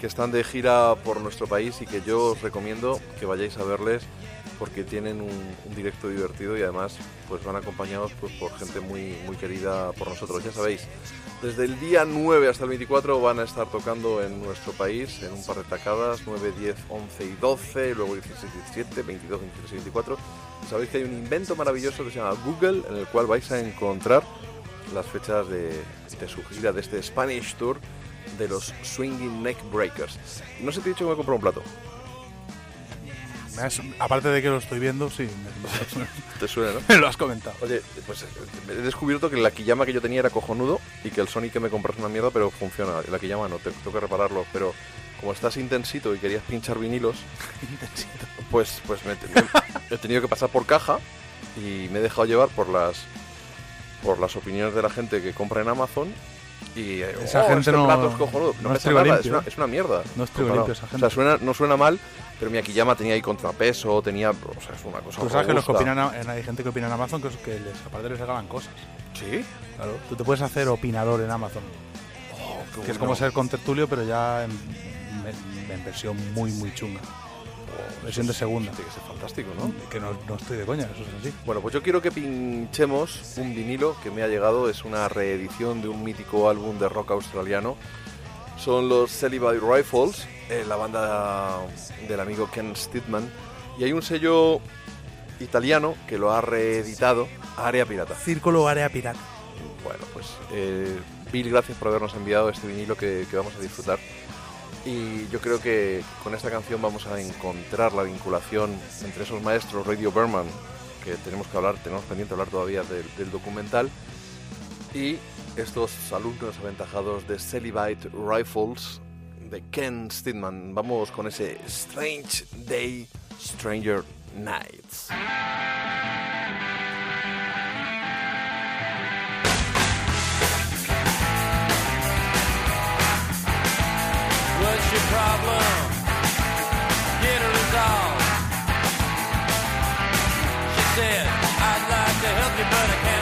que están de gira por nuestro país y que yo os recomiendo que vayáis a verles porque tienen un, directo divertido y además pues van acompañados pues, por gente muy, muy querida por nosotros. Ya sabéis, desde el día 9 hasta el 24 van a estar tocando en nuestro país en un par de tacadas, 9, 10, 11 y 12, luego 16, 17, 22, 23 y 24. Y sabéis que hay un invento maravilloso que se llama Google en el cual vais a encontrar las fechas de, de su gira de este Spanish Tour de los Swinging Neck Breakers. No sé, te he dicho que me comprado un plato. Has- aparte de que lo estoy viendo, sí, me, ¿Te suena, no? me lo has comentado. Oye, pues eh, he descubierto que la Kiyama que yo tenía era cojonudo y que el Sony que me compras es una mierda, pero funciona. La Kiyama no, te tengo que repararlo. Pero como estás intensito y querías pinchar vinilos, pues, pues me, me- he tenido que pasar por caja y me he dejado llevar por las por las opiniones de la gente que compra en Amazon. Y eh, Esa "Oh, gente este no- plato es cojonudo. No, es nada, limpio, una, es una mierda. No es trigo limpio esa gente. O sea, suena, no suena mal, pero mi Akiyama tenía ahí contrapeso, tenía. O sea, es una cosa. Tú sabes que los que opinan, a- hay gente que opina en Amazon que, que les, aparte les regalan cosas. Sí. Claro, tú te puedes hacer opinador en Amazon, Oh, que es como ser contertulio, pero ya en, en- en versión muy, muy chunga. Versión de segunda. Tiene que ser fantástico, ¿no? Que no, no estoy de coña, eso es así. Bueno, pues yo quiero que pinchemos un vinilo que me ha llegado. Es una reedición de un mítico álbum de rock australiano. Son los Celibacy Rifles, eh, la banda del amigo Ken Stidman. Y hay un sello italiano que lo ha reeditado, Área Pirata. Círculo área pirata. Bueno, pues eh, Bill, gracias por habernos enviado este vinilo que, que vamos a disfrutar. Y yo creo que con esta canción vamos a encontrar la vinculación entre esos maestros, Radio Berman, que tenemos que hablar, tenemos pendiente hablar todavía del, documental, y estos alumnos aventajados de Celibite Rifles de Ken Stidman. Vamos con ese Strange Day, Stranger Nights. What's your problem? Get it resolved. She said, I'd like to help you, but I can't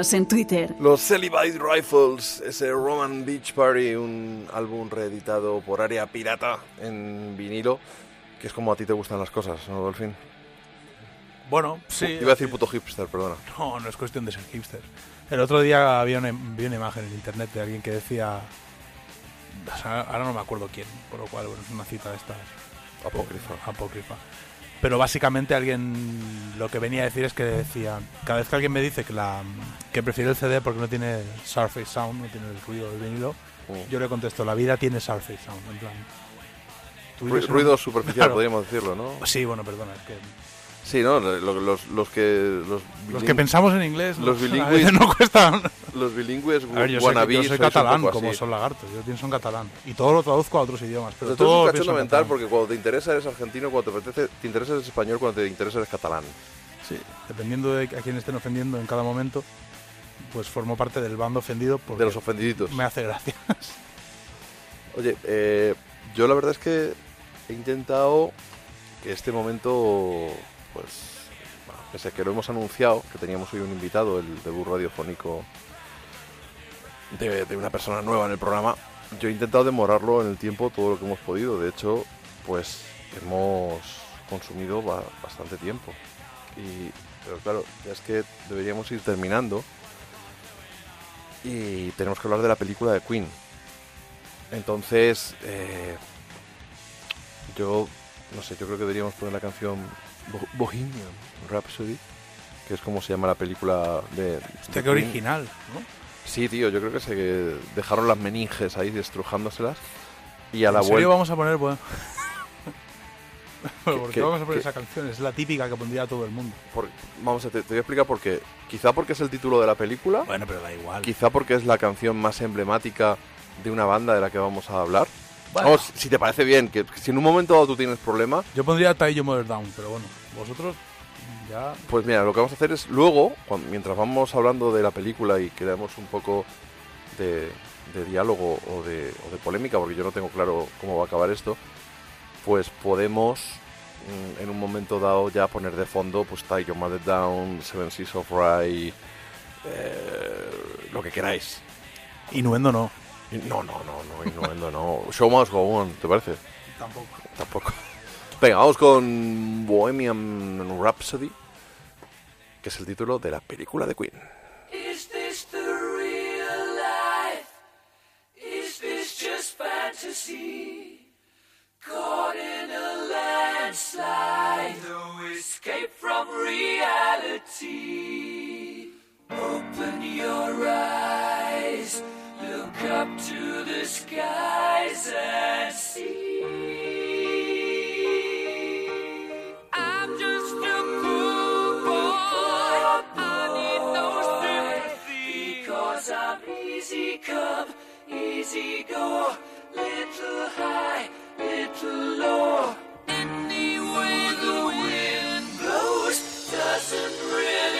Síguenos en Twitter. Los Celibate Rifles, ese Roman Beach Party, un álbum reeditado por Área Pirata en vinilo, que es como a ti te gustan las cosas, ¿no, Dolphin? Bueno, sí. Iba a decir puto hipster, perdona. No, no es cuestión de ser hipster. El otro día había una, vi una imagen en internet de alguien que decía. o sea, ahora no me acuerdo quién, por lo cual bueno, es una cita de estas. Apócrifa. Apócrifa. Pero básicamente alguien lo que venía a decir es que decía. Cada vez que alguien me dice que, la, que prefiere el CD porque no tiene Surface Sound, no tiene el ruido del vinilo, Mm. yo le contesto: la vida tiene Surface Sound. En plan. ruido superficial, Claro. podríamos decirlo, ¿no? Sí, bueno, perdona. es que Sí, ¿no? Lo- Los, los que... Los, que pensamos en inglés. Los bilingües... no cuestan. Los bilingües A ver, yo soy, yo un catalán, como son lagartos. Yo pienso en catalán. Y todo lo traduzco a otros idiomas. Pero todo un pienso en mental porque cuando te interesa eres argentino, cuando te, apetece, te interesa eres español, cuando te interesa eres catalán. Sí, dependiendo de a quién estén ofendiendo en cada momento, pues formo parte del bando ofendido porque De los ofendiditos. me hace gracia. Oye, eh, yo la verdad es que he intentado que este momento, pues, bueno, pese a que lo hemos anunciado, que teníamos hoy un invitado, el debut radiofónico de, una persona nueva en el programa, yo he intentado demorarlo en el tiempo todo lo que hemos podido. De hecho, pues hemos consumido ba- bastante tiempo. Y, pero claro, ya es que deberíamos ir terminando. Y tenemos que hablar de la película de Queen. Entonces, eh, yo no sé, yo creo que deberíamos poner la canción Bo- Bohemian Rhapsody, que es como se llama la película de. Hostia, qué original, ¿no? Sí, tío, yo creo que se dejaron las meninges ahí destrujándoselas. Y a ¿En la serio vuelta. vamos a poner, bueno... Bueno, ¿Por Que- qué vamos a poner esa canción? Es la típica que pondría todo el mundo. por- vamos a te, te voy a explicar por qué. Quizá porque es el título de la película. Bueno, pero da igual. Quizá porque es la canción más emblemática de una banda de la que vamos a hablar. Bueno. Vamos, si te parece bien, que si en un momento dado tú tienes problemas, Yo pondría Your Mother Down, pero bueno, vosotros ya... Pues mira, lo que vamos a hacer es luego, mientras vamos hablando de la película y creamos un poco de, de diálogo o de, o de polémica, porque yo no tengo claro cómo va a acabar esto, pues podemos mm, en un momento dado ya poner de fondo pues Your Mother Down, Seven Seas of Rye, eh, lo que queráis. Innuendo no. No, no, no, no, innuendo, no. Show must go on, ¿te parece? Tampoco. Tampoco. Venga, vamos con Bohemian Rhapsody, que es el título de la película de Queen. Is this the real life? Is this just fantasy? Caught in a landslide, no escape from reality. Open your eyes, look up to the skies and see. I'm just a poor boy. I need no sympathy. Because I'm easy come, easy go. Little high, little low. Any way the wind blows doesn't really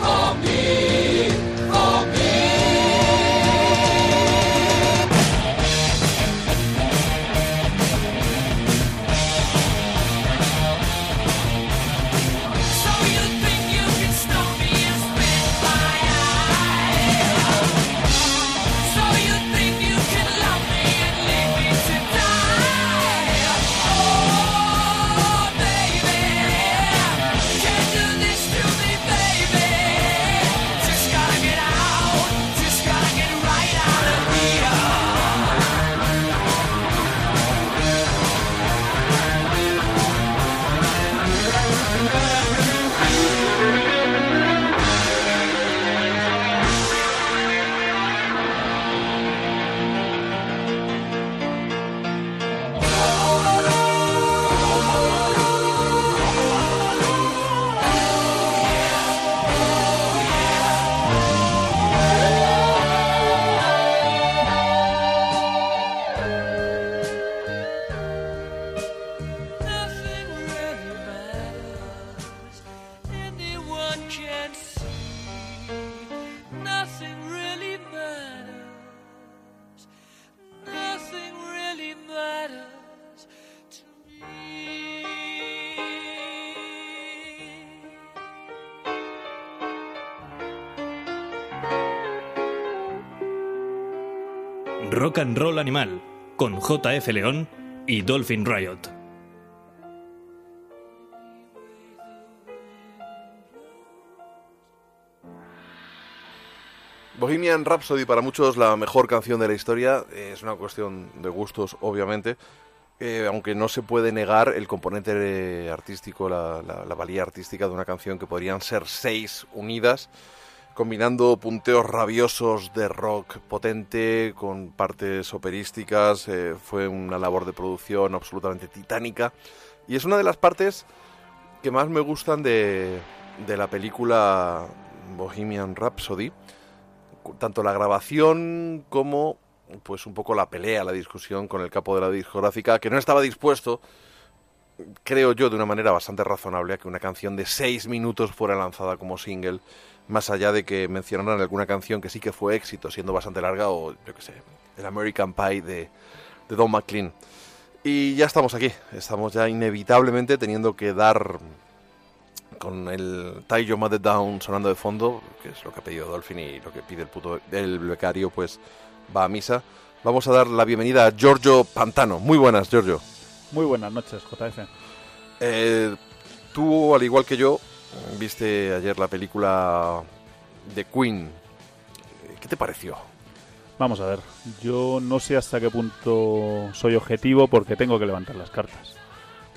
For me. For me. Con JF León y Dolphin Riot. Bohemian Rhapsody, para muchos la mejor canción de la historia, eh, es una cuestión de gustos, obviamente, eh, aunque no se puede negar el componente eh, artístico, la- la valía artística de una canción que podrían ser seis unidas, combinando punteos rabiosos de rock potente con partes operísticas, eh, fue una labor de producción absolutamente titánica, y es una de las partes que más me gustan de, de la película Bohemian Rhapsody, tanto la grabación como pues un poco la pelea, la discusión con el capo de la discográfica, que no estaba dispuesto, creo yo, de una manera bastante razonable, a que una canción de seis minutos fuera lanzada como single, más allá de que mencionaran alguna canción que sí que fue éxito, siendo bastante larga, o yo qué sé, el American Pie de, de Don McLean. Y ya estamos aquí, estamos ya inevitablemente teniendo que dar con el Your Mother Down sonando de fondo, que es lo que ha pedido Dolphin y lo que pide el puto el becario, pues va a misa. Vamos a dar la bienvenida a Giorgio Pantano. Muy buenas, Giorgio. Muy buenas noches, JF. Eh, tú, al igual que yo, viste ayer la película de Queen. ¿Qué te pareció? Vamos a ver, yo no sé hasta qué punto soy objetivo porque tengo que levantar las cartas.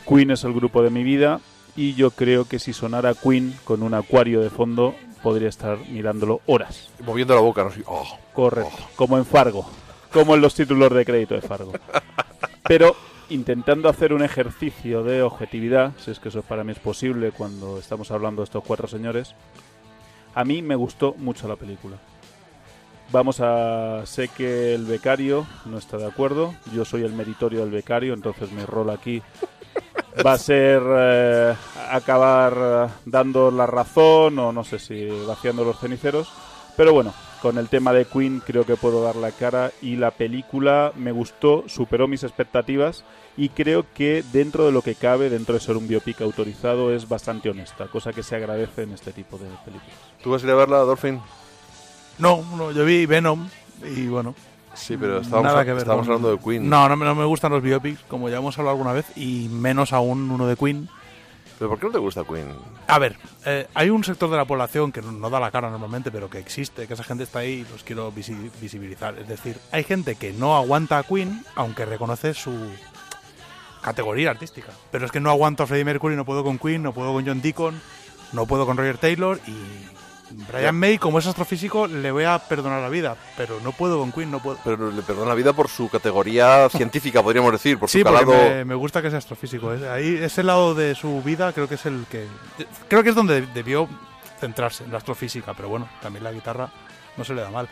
Queen es el grupo de mi vida y yo creo que si sonara Queen con un acuario de fondo podría estar mirándolo horas. Moviendo la boca, no sé. Oh, Correcto, como en Fargo, como en los títulos de crédito de Fargo. Pero intentando hacer un ejercicio de objetividad, si es que eso para mí es posible cuando estamos hablando de estos cuatro señores, a mí me gustó mucho la película. Vamos a... Sé que el becario no está de acuerdo, yo soy el meritorio del becario, entonces mi rol aquí va a ser eh, acabar dando la razón o no sé si vaciando los ceniceros. Pero bueno, con el tema de Queen creo que puedo dar la cara y la película me gustó, superó mis expectativas y creo que dentro de lo que cabe, dentro de ser un biopic autorizado, es bastante honesta, cosa que se agradece en este tipo de películas. ¿Tú vas a ir a verla, Dolphin? No, no, yo vi Venom y bueno, Sí, pero estábamos, Nada que ver estábamos con- hablando de Queen. No, no, me- no me gustan los biopics, como ya hemos hablado alguna vez, y menos aún uno de Queen. ¿Pero por qué no te gusta Queen? A ver, eh, hay un sector de la población que no, da la cara normalmente, pero que existe, que esa gente está ahí y los quiero visi- visibilizar. Es decir, hay gente que no aguanta a Queen, aunque reconoce su categoría artística. Pero es que no aguanto a Freddie Mercury, no puedo con Queen, no puedo con John Deacon, no puedo con Roger Taylor y Brian May, como es astrofísico, le voy a perdonar la vida, pero no puedo con Queen, no puedo. Pero le perdona la vida por su categoría científica, podríamos decir, por Sí, su calado. me, me gusta que sea astrofísico. Es- ahí, ese lado de su vida creo que es el que... Creo que es donde debió centrarse, en la astrofísica, pero bueno, también la guitarra no se le da mal.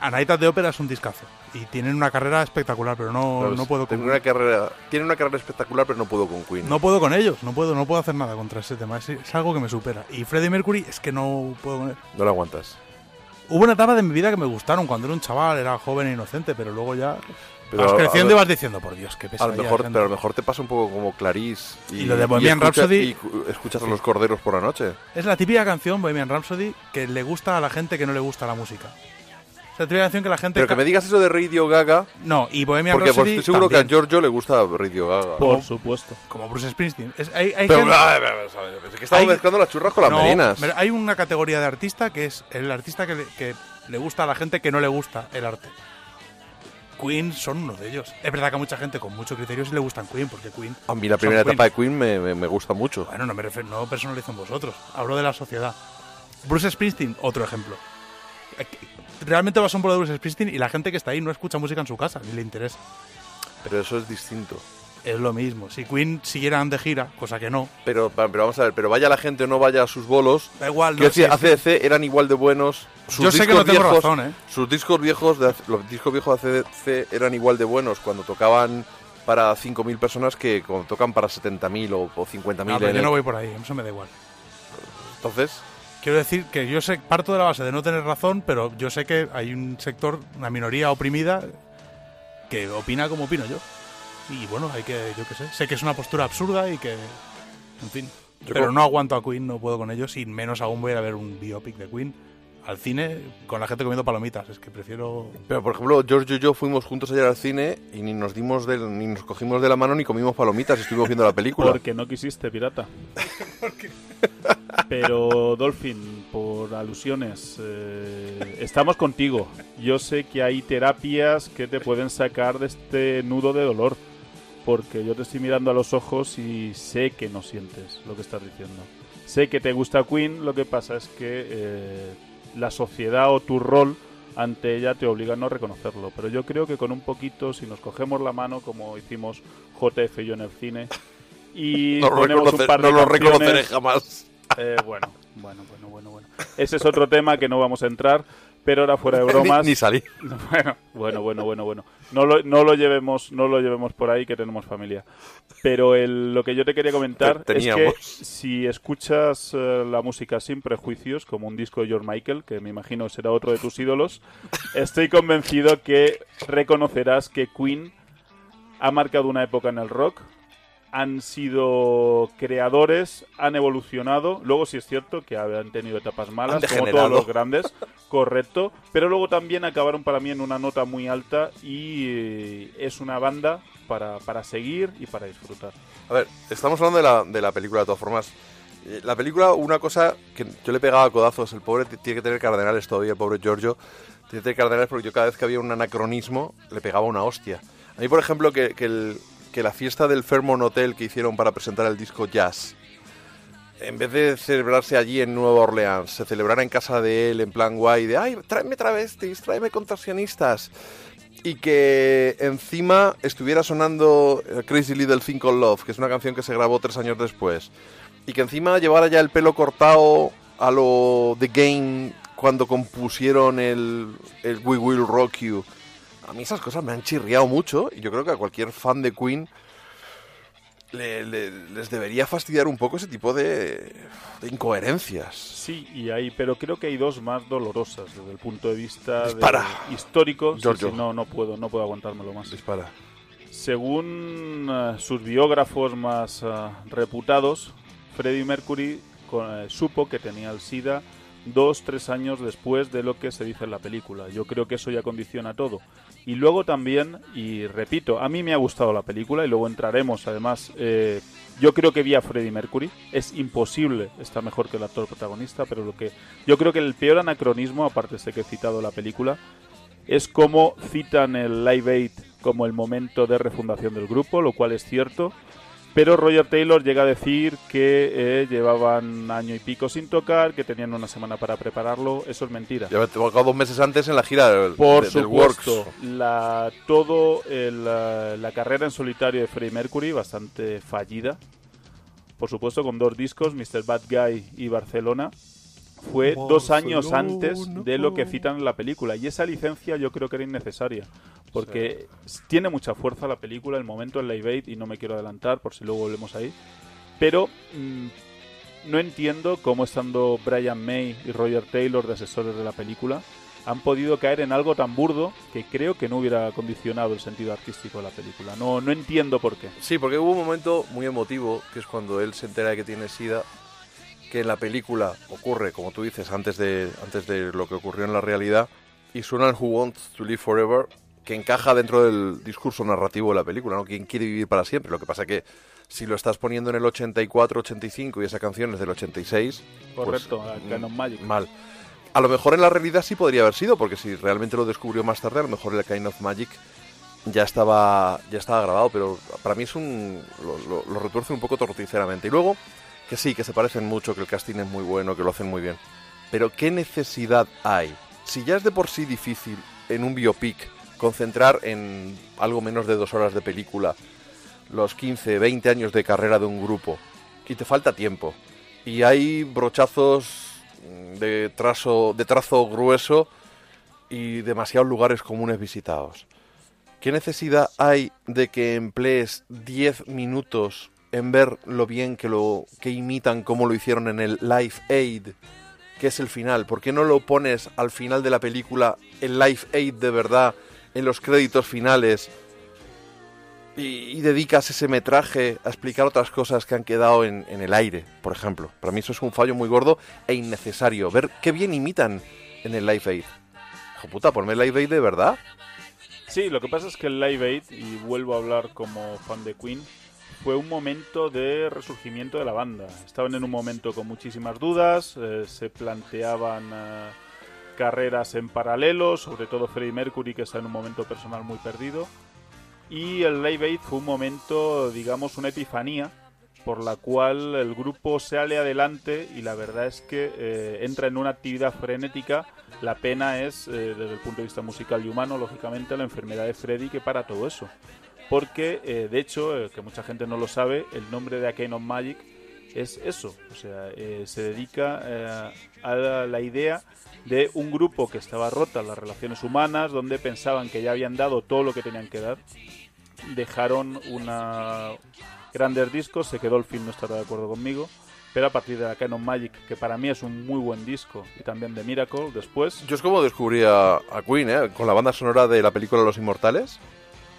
A Night at the Opera es un discazo y tienen una carrera espectacular, pero no, no puedo con, una carrera, tiene una carrera espectacular, pero no puedo con Queen. no puedo con ellos, no puedo, no puedo hacer nada contra ese tema, es, es algo que me supera. Y Freddie Mercury es que no puedo con él. No lo aguantas. Hubo una etapa de mi vida que me gustaron cuando era un chaval, era joven e inocente, pero luego ya Pero vas creciendo a- y vas diciendo, por Dios, qué A pesadilla. lo mejor, de gente". pero a lo mejor te pasa un poco como Clarice. Y, Y lo de Bohemian escucha- Rhapsody- Y cu- escuchas a los corderos por la noche. Es la típica canción, Bohemian Rhapsody, que le gusta a la gente que no le gusta la música. Es canción que la gente... Pero que me digas eso de Radio Gaga, No, y Bohemian porque pues, Rhapsody estoy seguro que a Giorgio le gusta Radio Gaga. Por supuesto. como Bruce Springsteen. Es- hay, hay Pero, gente- a ver, a ver, a ver, es que estamos Hay- mezclando las churras con las No, merinas. pero hay una categoría de artista que es el artista que le, que le gusta a la gente que no le gusta el arte. Queen son uno de ellos. Es verdad que a mucha gente con mucho criterio sí le gustan Queen, porque Queen... A mí la primera Queen. etapa de Queen me, me- me gusta mucho. Bueno, no me refiero, no personalizo en vosotros. Hablo de la sociedad. Bruce Springsteen, otro ejemplo. Realmente vas a un pueblo de Bruce Springsteen y la gente que está ahí no escucha música en su casa, ni le interesa. Pero eso es distinto. Es lo mismo. Si Queen siguieran de gira, cosa que no, Pero, pero vamos a ver, pero vaya la gente o no vaya a sus bolos. da igual. No, decir, sí, ACDC eran igual de buenos. Sus Yo sé que no tengo viejos- razón, ¿eh? Sus discos viejos, de, los discos viejos de ACDC eran igual de buenos cuando tocaban para 5.000 personas que cuando tocan para 70.000 o, o 50.000. No, pero yo no voy por ahí, eso me da igual. Entonces, Quiero decir que yo sé, parto de la base de no tener razón, pero yo sé que hay un sector, una minoría oprimida, que opina como opino yo. Y bueno, hay que, yo qué sé, sé que es una postura absurda y que, en fin. Yo pero como- no aguanto a Queen, no puedo con ellos, y menos aún voy a ver un biopic de Queen al cine con la gente comiendo palomitas. Es que prefiero... pero por ejemplo, George y yo fuimos juntos ayer al cine y ni nos dimos del- ni nos cogimos de la mano ni comimos palomitas, estuvimos viendo la película. Porque no quisiste, pirata. Pero, Dolphin, por alusiones, eh, estamos contigo. Yo sé que hay terapias que te pueden sacar de este nudo de dolor. Porque yo te estoy mirando a los ojos y sé que no sientes lo que estás diciendo. Sé que te gusta Queen, lo que pasa es que eh, la sociedad o tu rol ante ella te obliga a no reconocerlo. Pero yo creo que con un poquito, si nos cogemos la mano, como hicimos JF y yo en el cine, y no ponemos un par de no lo reconoceré jamás. eh, bueno, bueno, bueno, bueno, bueno. Ese es otro tema que no vamos a entrar, pero ahora fuera de bromas. ni, ni salí. Bueno, bueno, bueno, bueno, bueno. No lo, no lo llevemos, no lo llevemos por ahí que tenemos familia. Pero el- lo que yo te quería comentar es que si escuchas eh, la música sin prejuicios, como un disco de George Michael, que me imagino será otro de tus ídolos, estoy convencido que reconocerás que Queen ha marcado una época en el rock. Han sido creadores, han evolucionado. Luego sí es cierto que han tenido etapas malas, como todos los grandes, correcto. Pero luego también acabaron para mí en una nota muy alta y eh, es una banda para, para seguir y para disfrutar. A ver, estamos hablando de la, de la película de todas formas. Eh, La película, una cosa que yo le pegaba codazos, el pobre tiene que tener cardenales todavía, el pobre Giorgio. Tiene que tener cardenales porque yo cada vez que había un anacronismo le pegaba una hostia. A mí, por ejemplo, que, que el- que la fiesta del Fairmont Hotel que hicieron para presentar el disco Jazz, en vez de celebrarse allí en Nueva Orleans, se celebrara en casa de él en plan guay, de, ay, tráeme travestis, tráeme contorsionistas. Y que encima estuviera sonando eh, Crazy Little Thing Called Love, que es una canción que se grabó tres años después. Y que encima llevara ya el pelo cortado a lo The Game cuando compusieron el We Will Rock You. A mí esas cosas me han chirriado mucho y yo creo que a cualquier fan de Queen le- le- les debería fastidiar un poco ese tipo de, de incoherencias. Sí, y hay, pero creo que hay dos más dolorosas desde el punto de vista de- histórico. Sí, Giorgio. sí, no, no puedo, no puedo aguantármelo más. Dispara. Según eh, sus biógrafos más eh, reputados, Freddie Mercury eh, supo que tenía el SIDA dos, tres años después de lo que se dice en la película. Yo creo que eso ya condiciona todo. Y luego también, y repito, a mí me ha gustado la película y luego entraremos además... eh, yo creo que vi a Freddie Mercury. Es imposible estar mejor que el actor protagonista, pero lo que yo creo que el peor anacronismo, aparte de que he citado la película, es cómo citan el Live Aid como el momento de refundación del grupo, lo cual es cierto. Pero Roger Taylor llega a decir que eh, llevaban año y pico sin tocar, que tenían una semana para prepararlo. Eso es mentira. Ya me tocado dos meses antes en la gira del, Por de- del Works. supuesto, la, todo el, eh, la carrera en solitario de Freddie Mercury, bastante fallida. Por supuesto, con dos discos, Mr. Bad Guy y Barcelona. Fue dos años antes de lo que citan en la película. Y esa licencia yo creo que era innecesaria. Porque s- tiene mucha fuerza la película, el momento en Live Aid, y no me quiero adelantar por si luego volvemos ahí. Pero mm, no entiendo cómo estando Brian May y Roger Taylor de asesores de la película han podido caer en algo tan burdo que creo que no hubiera condicionado el sentido artístico de la película. No, no entiendo por qué. Sí, porque hubo un momento muy emotivo, que es cuando él se entera de que tiene SIDA, que en la película ocurre, como tú dices, antes de, antes de lo que ocurrió en la realidad, y suena el Who Wants to Live Forever, que encaja dentro del discurso narrativo de la película, ¿no? ¿Quién quiere vivir para siempre? Lo que pasa que si lo estás poniendo en el 84, 85 y esa canción es del 86... pues, Correcto, a Canon Magic. Mal. A lo mejor en la realidad sí podría haber sido, porque si realmente lo descubrió más tarde, a lo mejor el Kind of Magic ya estaba ya estaba grabado, pero para mí es un lo, lo- lo retuerce un poco torticeramente. Y luego que sí, que se parecen mucho, que el casting es muy bueno, que lo hacen muy bien. Pero ¿qué necesidad hay? Si ya es de por sí difícil en un biopic concentrar en algo menos de dos horas de película los 15, 20 años de carrera de un grupo y te falta tiempo y hay brochazos de trazo, de trazo grueso y demasiados lugares comunes visitados. ¿Qué necesidad hay de que emplees 10 minutos en ver lo bien que lo que imitan como lo hicieron en el Live Aid, que es el final? ¿Por qué no lo pones al final de la película el Live Aid de verdad en los créditos finales? Y, dedicas ese metraje a explicar otras cosas que han quedado en, en el aire, por ejemplo. Para mí eso es un fallo muy gordo e innecesario. Ver qué bien imitan en el Live Aid. Hijo puta, ponme el Live Aid de verdad. Sí, lo que pasa es que el Live Aid, y vuelvo a hablar como fan de Queen, fue un momento de resurgimiento de la banda. Estaban en un momento con muchísimas dudas, eh, se planteaban eh, carreras en paralelo, sobre todo Freddie Mercury, que está en un momento personal muy perdido. Y el Live Aid fue un momento, digamos, una epifanía por la cual el grupo sale adelante y la verdad es que eh, entra en una actividad frenética. La pena es, desde el punto de vista musical y humano, lógicamente, la enfermedad de Freddy que para todo eso. Porque, eh, de hecho, eh, que mucha gente no lo sabe, el nombre de Arcane of Magic es eso. O sea, eh, se dedica a la, la idea de un grupo que estaba rota en las relaciones humanas, donde pensaban que ya habían dado todo lo que tenían que dar. Dejaron una grandes discos, se quedó el film, no estará de acuerdo conmigo. Pero a partir de la Canon Magic, que para mí es un muy buen disco, y también de Miracle, después Yo es como descubrí a, a Queen, ¿eh? Con la banda sonora de la película Los Inmortales,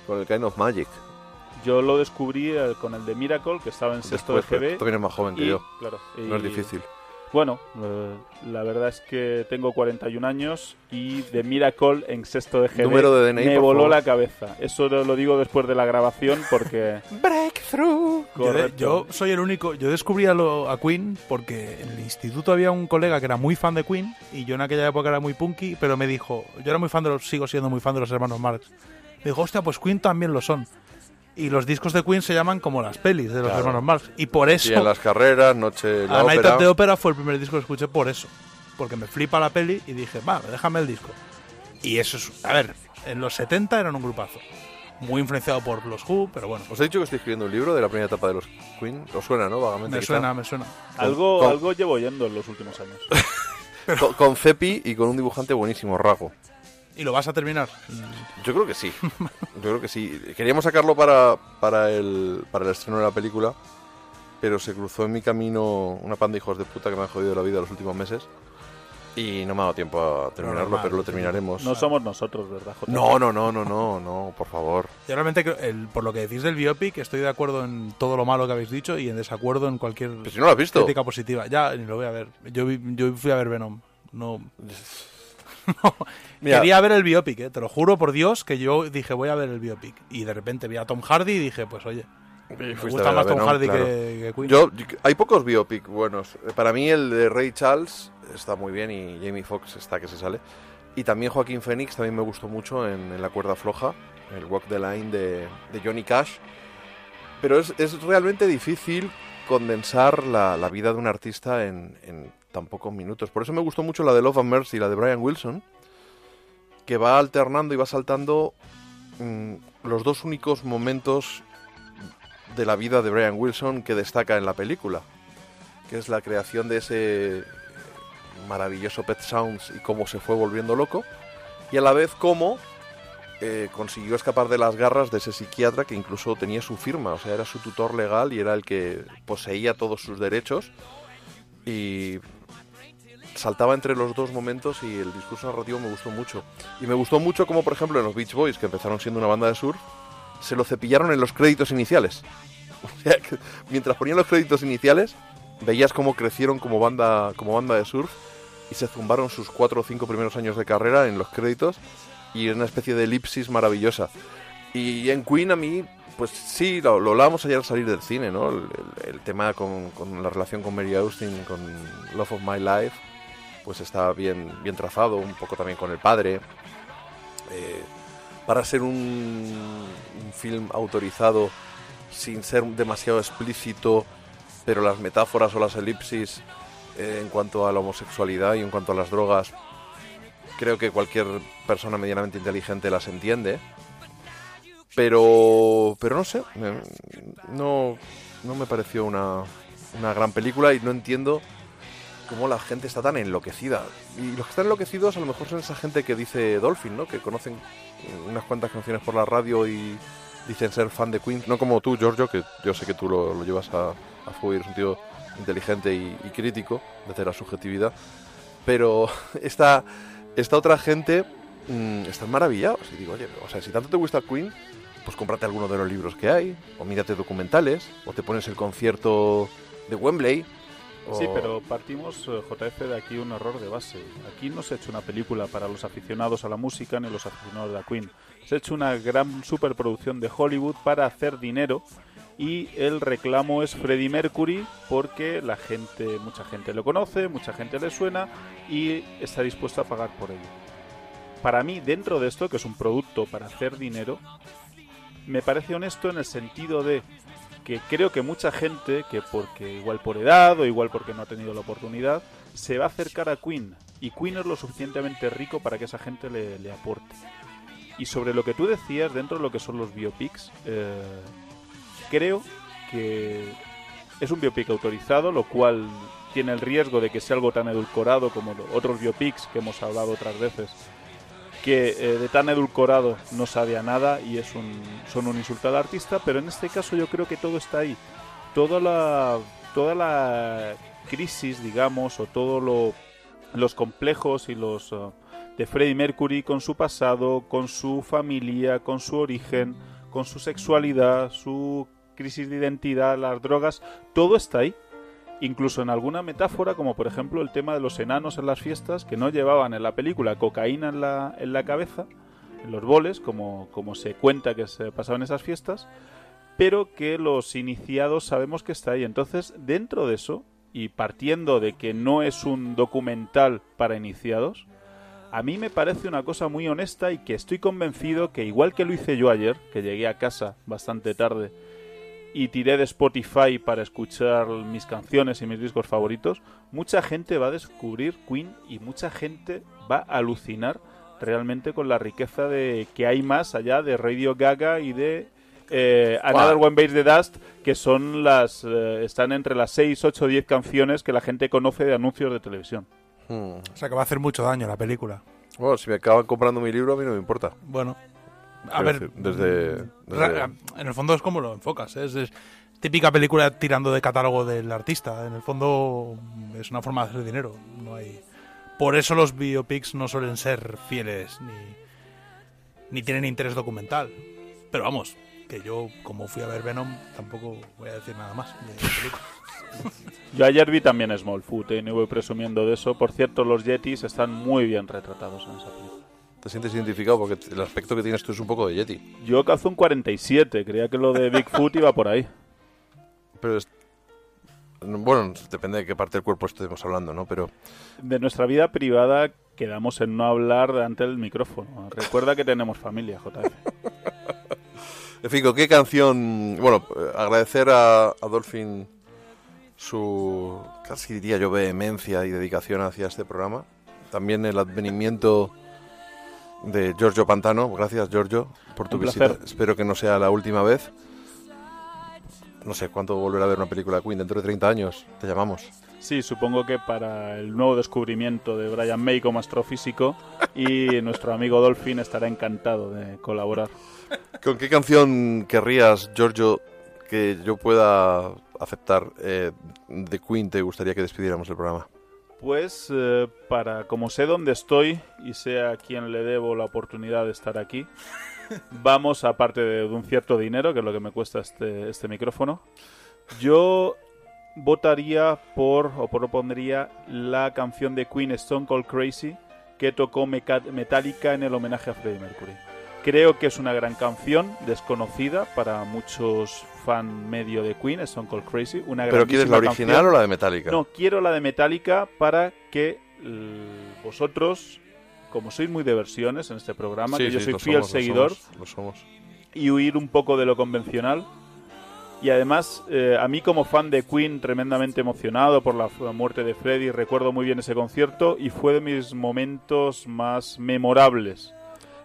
con el Kind of Magic. yo lo descubrí eh, con el de Miracle, que estaba en sexto Después, de GB. tú vienes más joven que y- yo. Claro, No es difícil. Bueno, eh, la verdad es que tengo 41 años y de Miracle en sexto de GB Número de DNI, me por voló favor. la cabeza. Eso lo, lo digo después de la grabación porque... Breakthrough. Yo, de- Correcto. yo soy el único. Yo descubrí a, lo- a Queen porque en el instituto había un colega que era muy fan de Queen y yo en aquella época era muy punky, pero me dijo, yo era muy fan de los, sigo siendo muy fan de los hermanos Marx. Me dijo, hostia, pues Queen también lo son. Y los discos de Queen se llaman como las pelis de los Claro. hermanos Marx. Y por eso, Y en las carreras, noche la A Night ópera. at the Opera fue el primer disco que escuché por eso. Porque me flipa la peli y dije, va, déjame el disco. Y eso es, a ver, en los 70 eran un grupazo. Muy influenciado por los Who, pero bueno, Os he dicho que estoy escribiendo un libro de la primera etapa de los Queen. ¿Os suena, no? Vagamente. me suena, me suena. Algo, con- algo llevo yendo en los últimos años. Con, con Cepi y con un dibujante buenísimo, Rago. ¿Y lo vas a terminar? Yo creo que sí. Yo creo que sí. Queríamos sacarlo para, para, el, para el estreno de la película, pero se cruzó en mi camino una panda de hijos de puta que me han jodido la vida los últimos meses. Y no me ha dado tiempo a terminarlo, pero lo terminaremos. No somos nosotros, ¿verdad, Jota? No, no, no, no, no, no, por favor. Yo realmente, creo- el- por lo que decís del biopic, estoy de acuerdo en todo lo malo que habéis dicho y en desacuerdo en cualquier Pero si no lo has visto. crítica positiva. Ya, ni lo voy a ver. Yo, vi- yo fui a ver Venom. No. Quería ver el biopic, ¿eh? te lo juro por Dios que yo dije voy a ver el biopic. Y de repente vi a Tom Hardy y dije, pues oye, me gusta más Tom Venom, Hardy claro. que, que Queen. Yo, hay pocos biopic buenos. Para mí el de Ray Charles está muy bien y Jamie Foxx está que se sale. Y también Joaquín Phoenix también me gustó mucho en, en La cuerda floja, el Walk the Line de, de Johnny Cash. Pero es, es realmente difícil condensar la, la vida de un artista en, en tan pocos minutos. Por eso me gustó mucho la de Love and Mercy, la de Brian Wilson, que va alternando y va saltando mm, los dos únicos momentos de la vida de Brian Wilson que destaca en la película, que es la creación de ese maravilloso Pet Sounds y cómo se fue volviendo loco, y a la vez cómo eh, consiguió escapar de las garras de ese psiquiatra que incluso tenía su firma, o sea, era su tutor legal y era el que poseía todos sus derechos y saltaba entre los dos momentos y el discurso narrativo me gustó mucho. Y me gustó mucho como, por ejemplo, en los Beach Boys, que empezaron siendo una banda de surf, se lo cepillaron en los créditos iniciales. O sea, que mientras ponían los créditos iniciales, veías cómo crecieron como banda, como banda de surf y se zumbaron sus cuatro o cinco primeros años de carrera en los créditos y en una especie de elipsis maravillosa. Y en Queen a mí, pues sí, lo, lo hablábamos ayer al salir del cine, ¿no? El, el- el tema con, con la relación con Mary Austin, con Love of My Life, pues está bien, bien trazado, un poco también con el padre. Eh, para ser un, un film autorizado sin ser demasiado explícito, pero las metáforas o las elipsis eh, en cuanto a la homosexualidad y en cuanto a las drogas, creo que cualquier persona medianamente inteligente las entiende. Pero, pero no sé, no, no me pareció una, una gran película y no entiendo cómo la gente está tan enloquecida. Y los que están enloquecidos a lo mejor son esa gente que dice Dolphin, ¿no? Que conocen unas cuantas canciones por la radio y dicen ser fan de Queen. No como tú, Giorgio, que yo sé que tú lo, lo llevas a, a fuego y eres un tío inteligente y, crítico desde la subjetividad. Pero esta, esta otra gente mm, están maravillados. Digo, o sea, si tanto te gusta Queen, pues cómprate alguno de los libros que hay, o mírate documentales, o te pones el concierto de Wembley. O- Sí, pero partimos, eh, JF, de aquí un error de base. Aquí no se ha hecho una película para los aficionados a la música ni los aficionados de la Queen. Se ha hecho una gran superproducción de Hollywood para hacer dinero y el reclamo es Freddie Mercury porque la gente, mucha gente lo conoce, mucha gente le suena y está dispuesta a pagar por ello. Para mí, dentro de esto, que es un producto para hacer dinero, me parece honesto en el sentido de que creo que mucha gente, que porque igual por edad o igual porque no ha tenido la oportunidad, se va a acercar a Queen. Y Queen es lo suficientemente rico para que esa gente le, aporte. Y sobre lo que tú decías, dentro de lo que son los biopics, eh, creo que es un biopic autorizado, lo cual tiene el riesgo de que sea algo tan edulcorado como otros biopics que hemos hablado otras veces, que eh, de tan edulcorado no sabe a nada y es un, son un insulto al artista, pero en este caso yo creo que todo está ahí. Toda la, toda la crisis, digamos, o todos lo, los complejos y los eh, de Freddie Mercury con su pasado, con su familia, con su origen, con su sexualidad, su crisis de identidad, las drogas, todo está ahí. Incluso en alguna metáfora, como por ejemplo el tema de los enanos en las fiestas, que no llevaban en la película cocaína en la, en la cabeza, en los boles, como, como se cuenta que se pasaba en esas fiestas, pero que los iniciados sabemos que está ahí. Entonces, dentro de eso, y partiendo de que no es un documental para iniciados, a mí me parece una cosa muy honesta y que estoy convencido que igual que lo hice yo ayer, que llegué a casa bastante tarde y tiré de Spotify para escuchar mis canciones y mis discos favoritos, mucha gente va a descubrir Queen y mucha gente va a alucinar realmente con la riqueza de que hay más allá de Radio Gaga y de eh, Another One Bites the Dust, que son las eh, están entre las 6, 8, 10 canciones que la gente conoce de anuncios de televisión. Hmm. O sea que va a hacer mucho daño la película. Bueno, si me acaban comprando mi libro, a mí no me importa. Bueno, a ver, desde- desde- en el fondo es como lo enfocas, ¿eh? es, es típica película tirando de catálogo del artista. En el fondo es una forma de hacer dinero. No hay. Por eso los biopics no suelen ser fieles ni ni tienen interés documental. Pero vamos, que yo como fui a ver Venom tampoco voy a decir nada más de película. Yo ayer vi también Smallfoot, ¿eh? no voy presumiendo de eso. Por cierto, los Yetis están muy bien retratados en esa película. ¿Te sientes identificado? Porque el aspecto que tienes tú es un poco de Yeti. Yo calzo un 47, creía que lo de Bigfoot iba por ahí. Pero es... Bueno, depende de qué parte del cuerpo estemos hablando, ¿no? Pero De nuestra vida privada quedamos en no hablar ante el micrófono. Recuerda que tenemos familia, JF. En fin, ¿con qué canción? Bueno, eh, agradecer a, a Dolphin su, casi diría yo, vehemencia y dedicación hacia este programa. También el advenimiento de Giorgio Pantano. Gracias, Giorgio, por tu Un visita. placer. Espero que no sea la última vez. No sé cuánto volverá a ver una película de Queen. Dentro de 30 años te llamamos. Sí, supongo que para el nuevo descubrimiento de Brian May como astrofísico y nuestro amigo Dolphin estará encantado de colaborar. ¿Con qué canción querrías, Giorgio, que yo pueda aceptar eh, de Queen te gustaría que despidiéramos el programa? Pues eh, para como sé dónde estoy y sé a quién le debo la oportunidad de estar aquí, vamos aparte de, de un cierto dinero, que es lo que me cuesta este, este micrófono, yo votaría por o propondría la canción de Queen Stone Cold Crazy que tocó Metallica en el homenaje a Freddie Mercury. Creo que es una gran canción, desconocida para muchos fan medio de Queen, Stone Cold Crazy. Una ¿Pero quieres la original canción. o la de Metallica? No, quiero la de Metallica para que vosotros, como sois muy de versiones en este programa, Sí, que yo sí, soy fiel somos, lo seguidor, somos, lo somos. y huir un poco de lo convencional. Y además, eh, a mí como fan de Queen, tremendamente emocionado por la muerte de Freddie, recuerdo muy bien ese concierto y fue de mis momentos más memorables.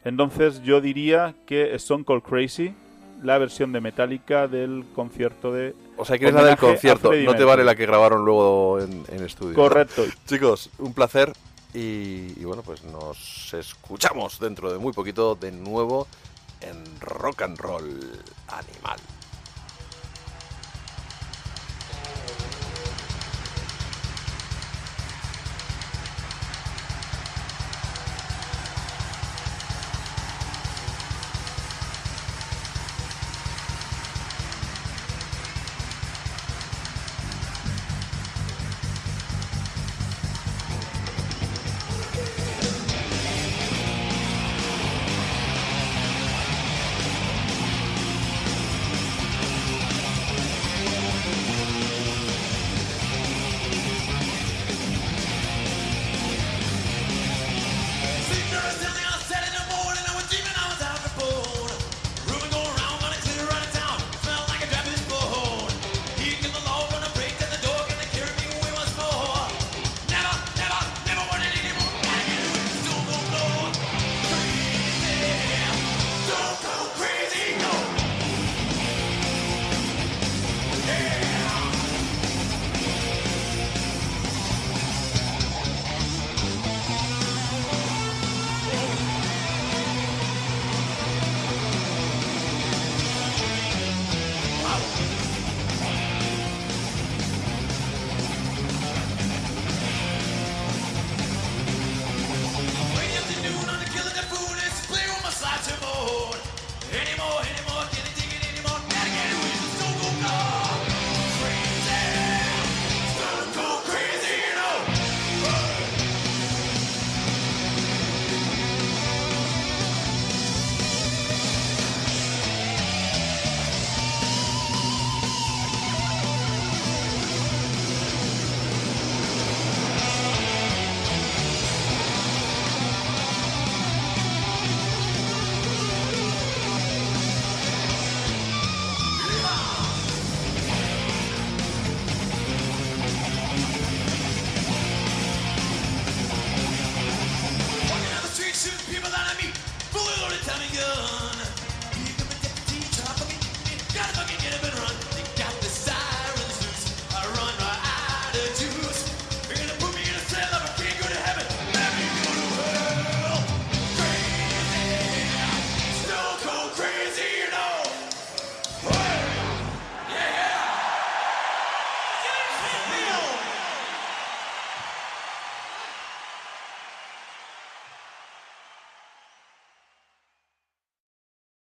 Entonces yo diría que Stone Cold Crazy, la versión de Metallica del concierto de... O sea, quieres la del concierto, no te vale la que grabaron luego en, en estudio. Correcto. Chicos, un placer y, y bueno, pues nos escuchamos dentro de muy poquito de nuevo en Rock and Roll Animal.